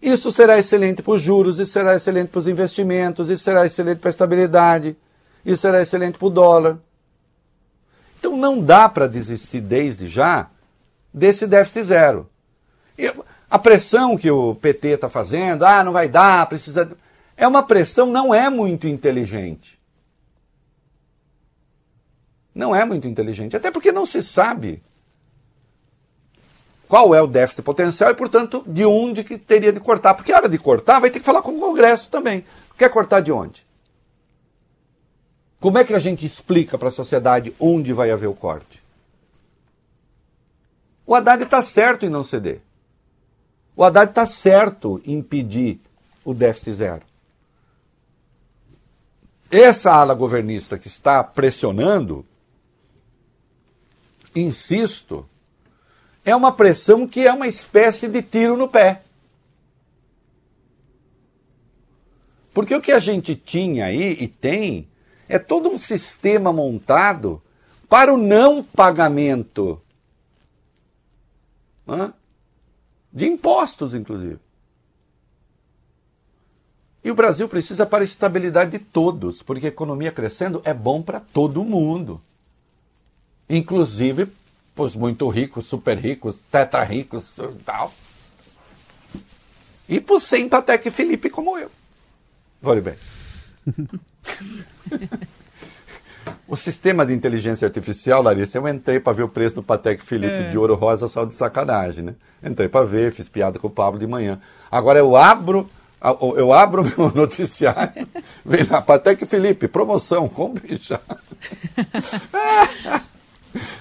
[SPEAKER 4] isso será excelente para os juros, isso será excelente para os investimentos, isso será excelente para a estabilidade, isso será excelente para o dólar. Então não dá para desistir desde já desse déficit zero. E a pressão que o PT está fazendo, ah, não vai dar, precisa. É uma pressão, não é muito inteligente. Não é muito inteligente. Até porque não se sabe qual é o déficit potencial e, portanto, de onde que teria de cortar. Porque a hora de cortar vai ter que falar com o Congresso também. Quer cortar de onde? Como é que a gente explica para a sociedade onde vai haver o corte? O Haddad está certo em não ceder. O Haddad está certo em pedir o déficit zero. Essa ala governista que está pressionando insisto, é uma pressão que é uma espécie de tiro no pé. Porque o que a gente tinha aí e tem é todo um sistema montado para o não pagamento né? de impostos, inclusive. E o Brasil precisa para a estabilidade de todos, porque economia crescendo é bom para todo mundo inclusive os muito ricos, super ricos, tetra ricos e tal. E por sem Patek Felipe como eu. Vale bem. [LAUGHS] o sistema de inteligência artificial, Larissa, eu entrei para ver o preço do Patek Felipe é. de ouro rosa só de sacanagem, né? Entrei para ver, fiz piada com o Pablo de manhã. Agora eu abro eu abro [LAUGHS] meu noticiário, vem lá, Patek Felipe, promoção, compre já. [LAUGHS]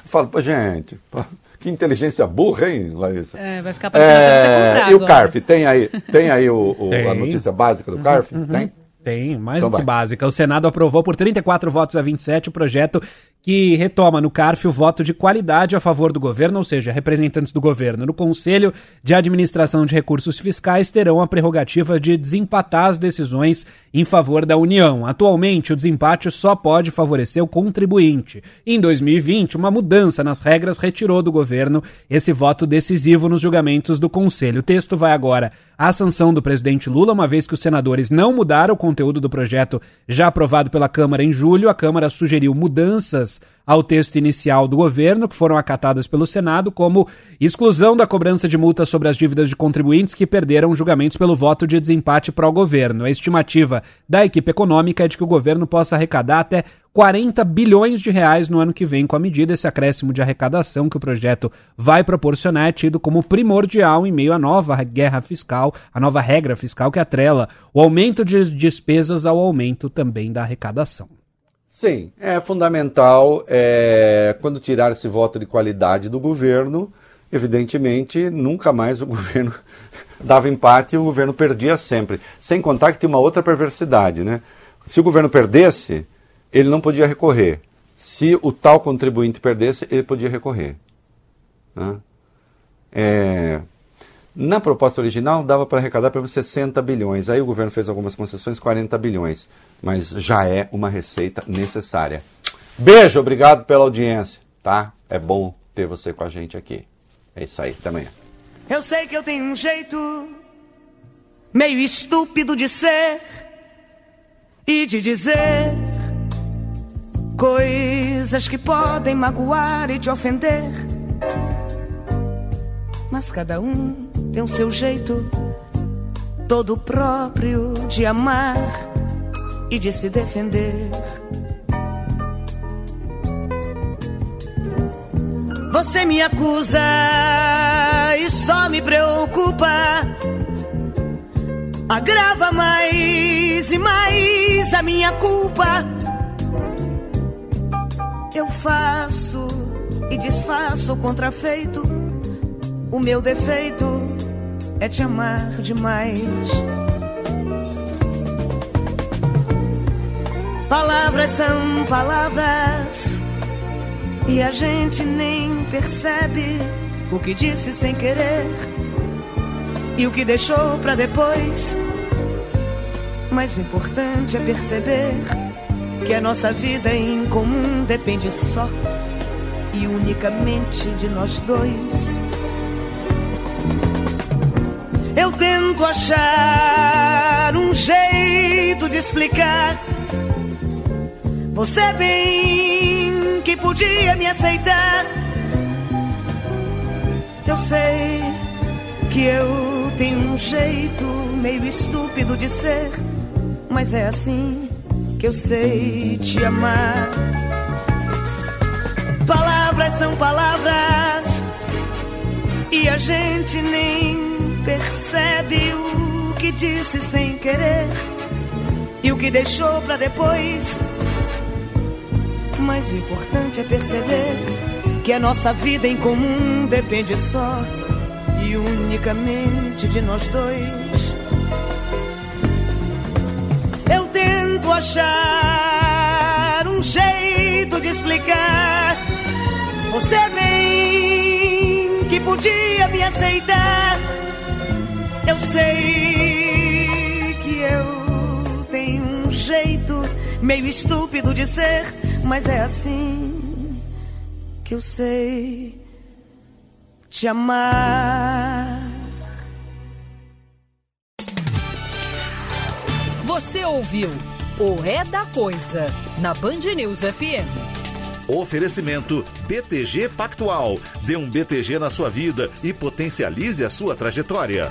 [SPEAKER 4] falo, pô, gente, pô, que inteligência burra, hein, Larissa?
[SPEAKER 5] É, vai ficar parecendo é, você comprar
[SPEAKER 4] E o CARF, tem aí, tem aí o, o tem. a notícia básica do CARF? Uhum. Tem?
[SPEAKER 6] Tem, mais então do vai. que básica. O Senado aprovou por 34 votos a 27 o projeto que retoma no CARF o voto de qualidade a favor do governo, ou seja, representantes do governo no Conselho de Administração de Recursos Fiscais terão a prerrogativa de desempatar as decisões em favor da União. Atualmente, o desempate só pode favorecer o contribuinte. Em 2020, uma mudança nas regras retirou do governo esse voto decisivo nos julgamentos do Conselho. O texto vai agora à sanção do presidente Lula, uma vez que os senadores não mudaram o conteúdo do projeto já aprovado pela Câmara em julho. A Câmara sugeriu mudanças ao texto inicial do governo, que foram acatadas pelo Senado, como exclusão da cobrança de multas sobre as dívidas de contribuintes que perderam julgamentos pelo voto de desempate para o governo. A estimativa da equipe econômica é de que o governo possa arrecadar até 40 bilhões de reais no ano que vem com a medida. Esse acréscimo de arrecadação que o projeto vai proporcionar é tido como primordial em meio à nova guerra fiscal, a nova regra fiscal que atrela o aumento de despesas ao aumento também da arrecadação.
[SPEAKER 4] Sim, é fundamental. É, quando tirar esse voto de qualidade do governo, evidentemente, nunca mais o [LAUGHS] governo dava empate e o governo perdia sempre. Sem contar que tem uma outra perversidade, né? Se o governo perdesse, ele não podia recorrer. Se o tal contribuinte perdesse, ele podia recorrer. Né? É, na proposta original, dava para arrecadar pelo 60 bilhões. Aí o governo fez algumas concessões, 40 bilhões. Mas já é uma receita necessária. Beijo, obrigado pela audiência, tá? É bom ter você com a gente aqui. É isso aí, até amanhã.
[SPEAKER 3] Eu sei que eu tenho um jeito meio estúpido de ser e de dizer coisas que podem magoar e te ofender. Mas cada um tem o seu jeito todo próprio de amar e de se defender. Você me acusa e só me preocupa. Agrava mais e mais a minha culpa. Eu faço e desfaço o contrafeito. O meu defeito é te amar demais. Palavras são palavras e a gente nem percebe o que disse sem querer e o que deixou para depois. Mas o importante é perceber que a nossa vida em comum depende só e unicamente de nós dois. Eu tento achar um jeito de explicar. Você bem que podia me aceitar. Eu sei que eu tenho um jeito meio estúpido de ser, mas é assim que eu sei te amar. Palavras são palavras e a gente nem percebe o que disse sem querer e o que deixou para depois. Mas o importante é perceber que a nossa vida em comum depende só e unicamente de nós dois. Eu tento achar um jeito de explicar. Você bem que podia me aceitar. Eu sei que eu tenho um jeito meio estúpido de ser, mas é assim que eu sei te amar.
[SPEAKER 1] Você ouviu o É da Coisa na Band News FM.
[SPEAKER 2] Oferecimento BTG Pactual. Dê um BTG na sua vida e potencialize a sua trajetória.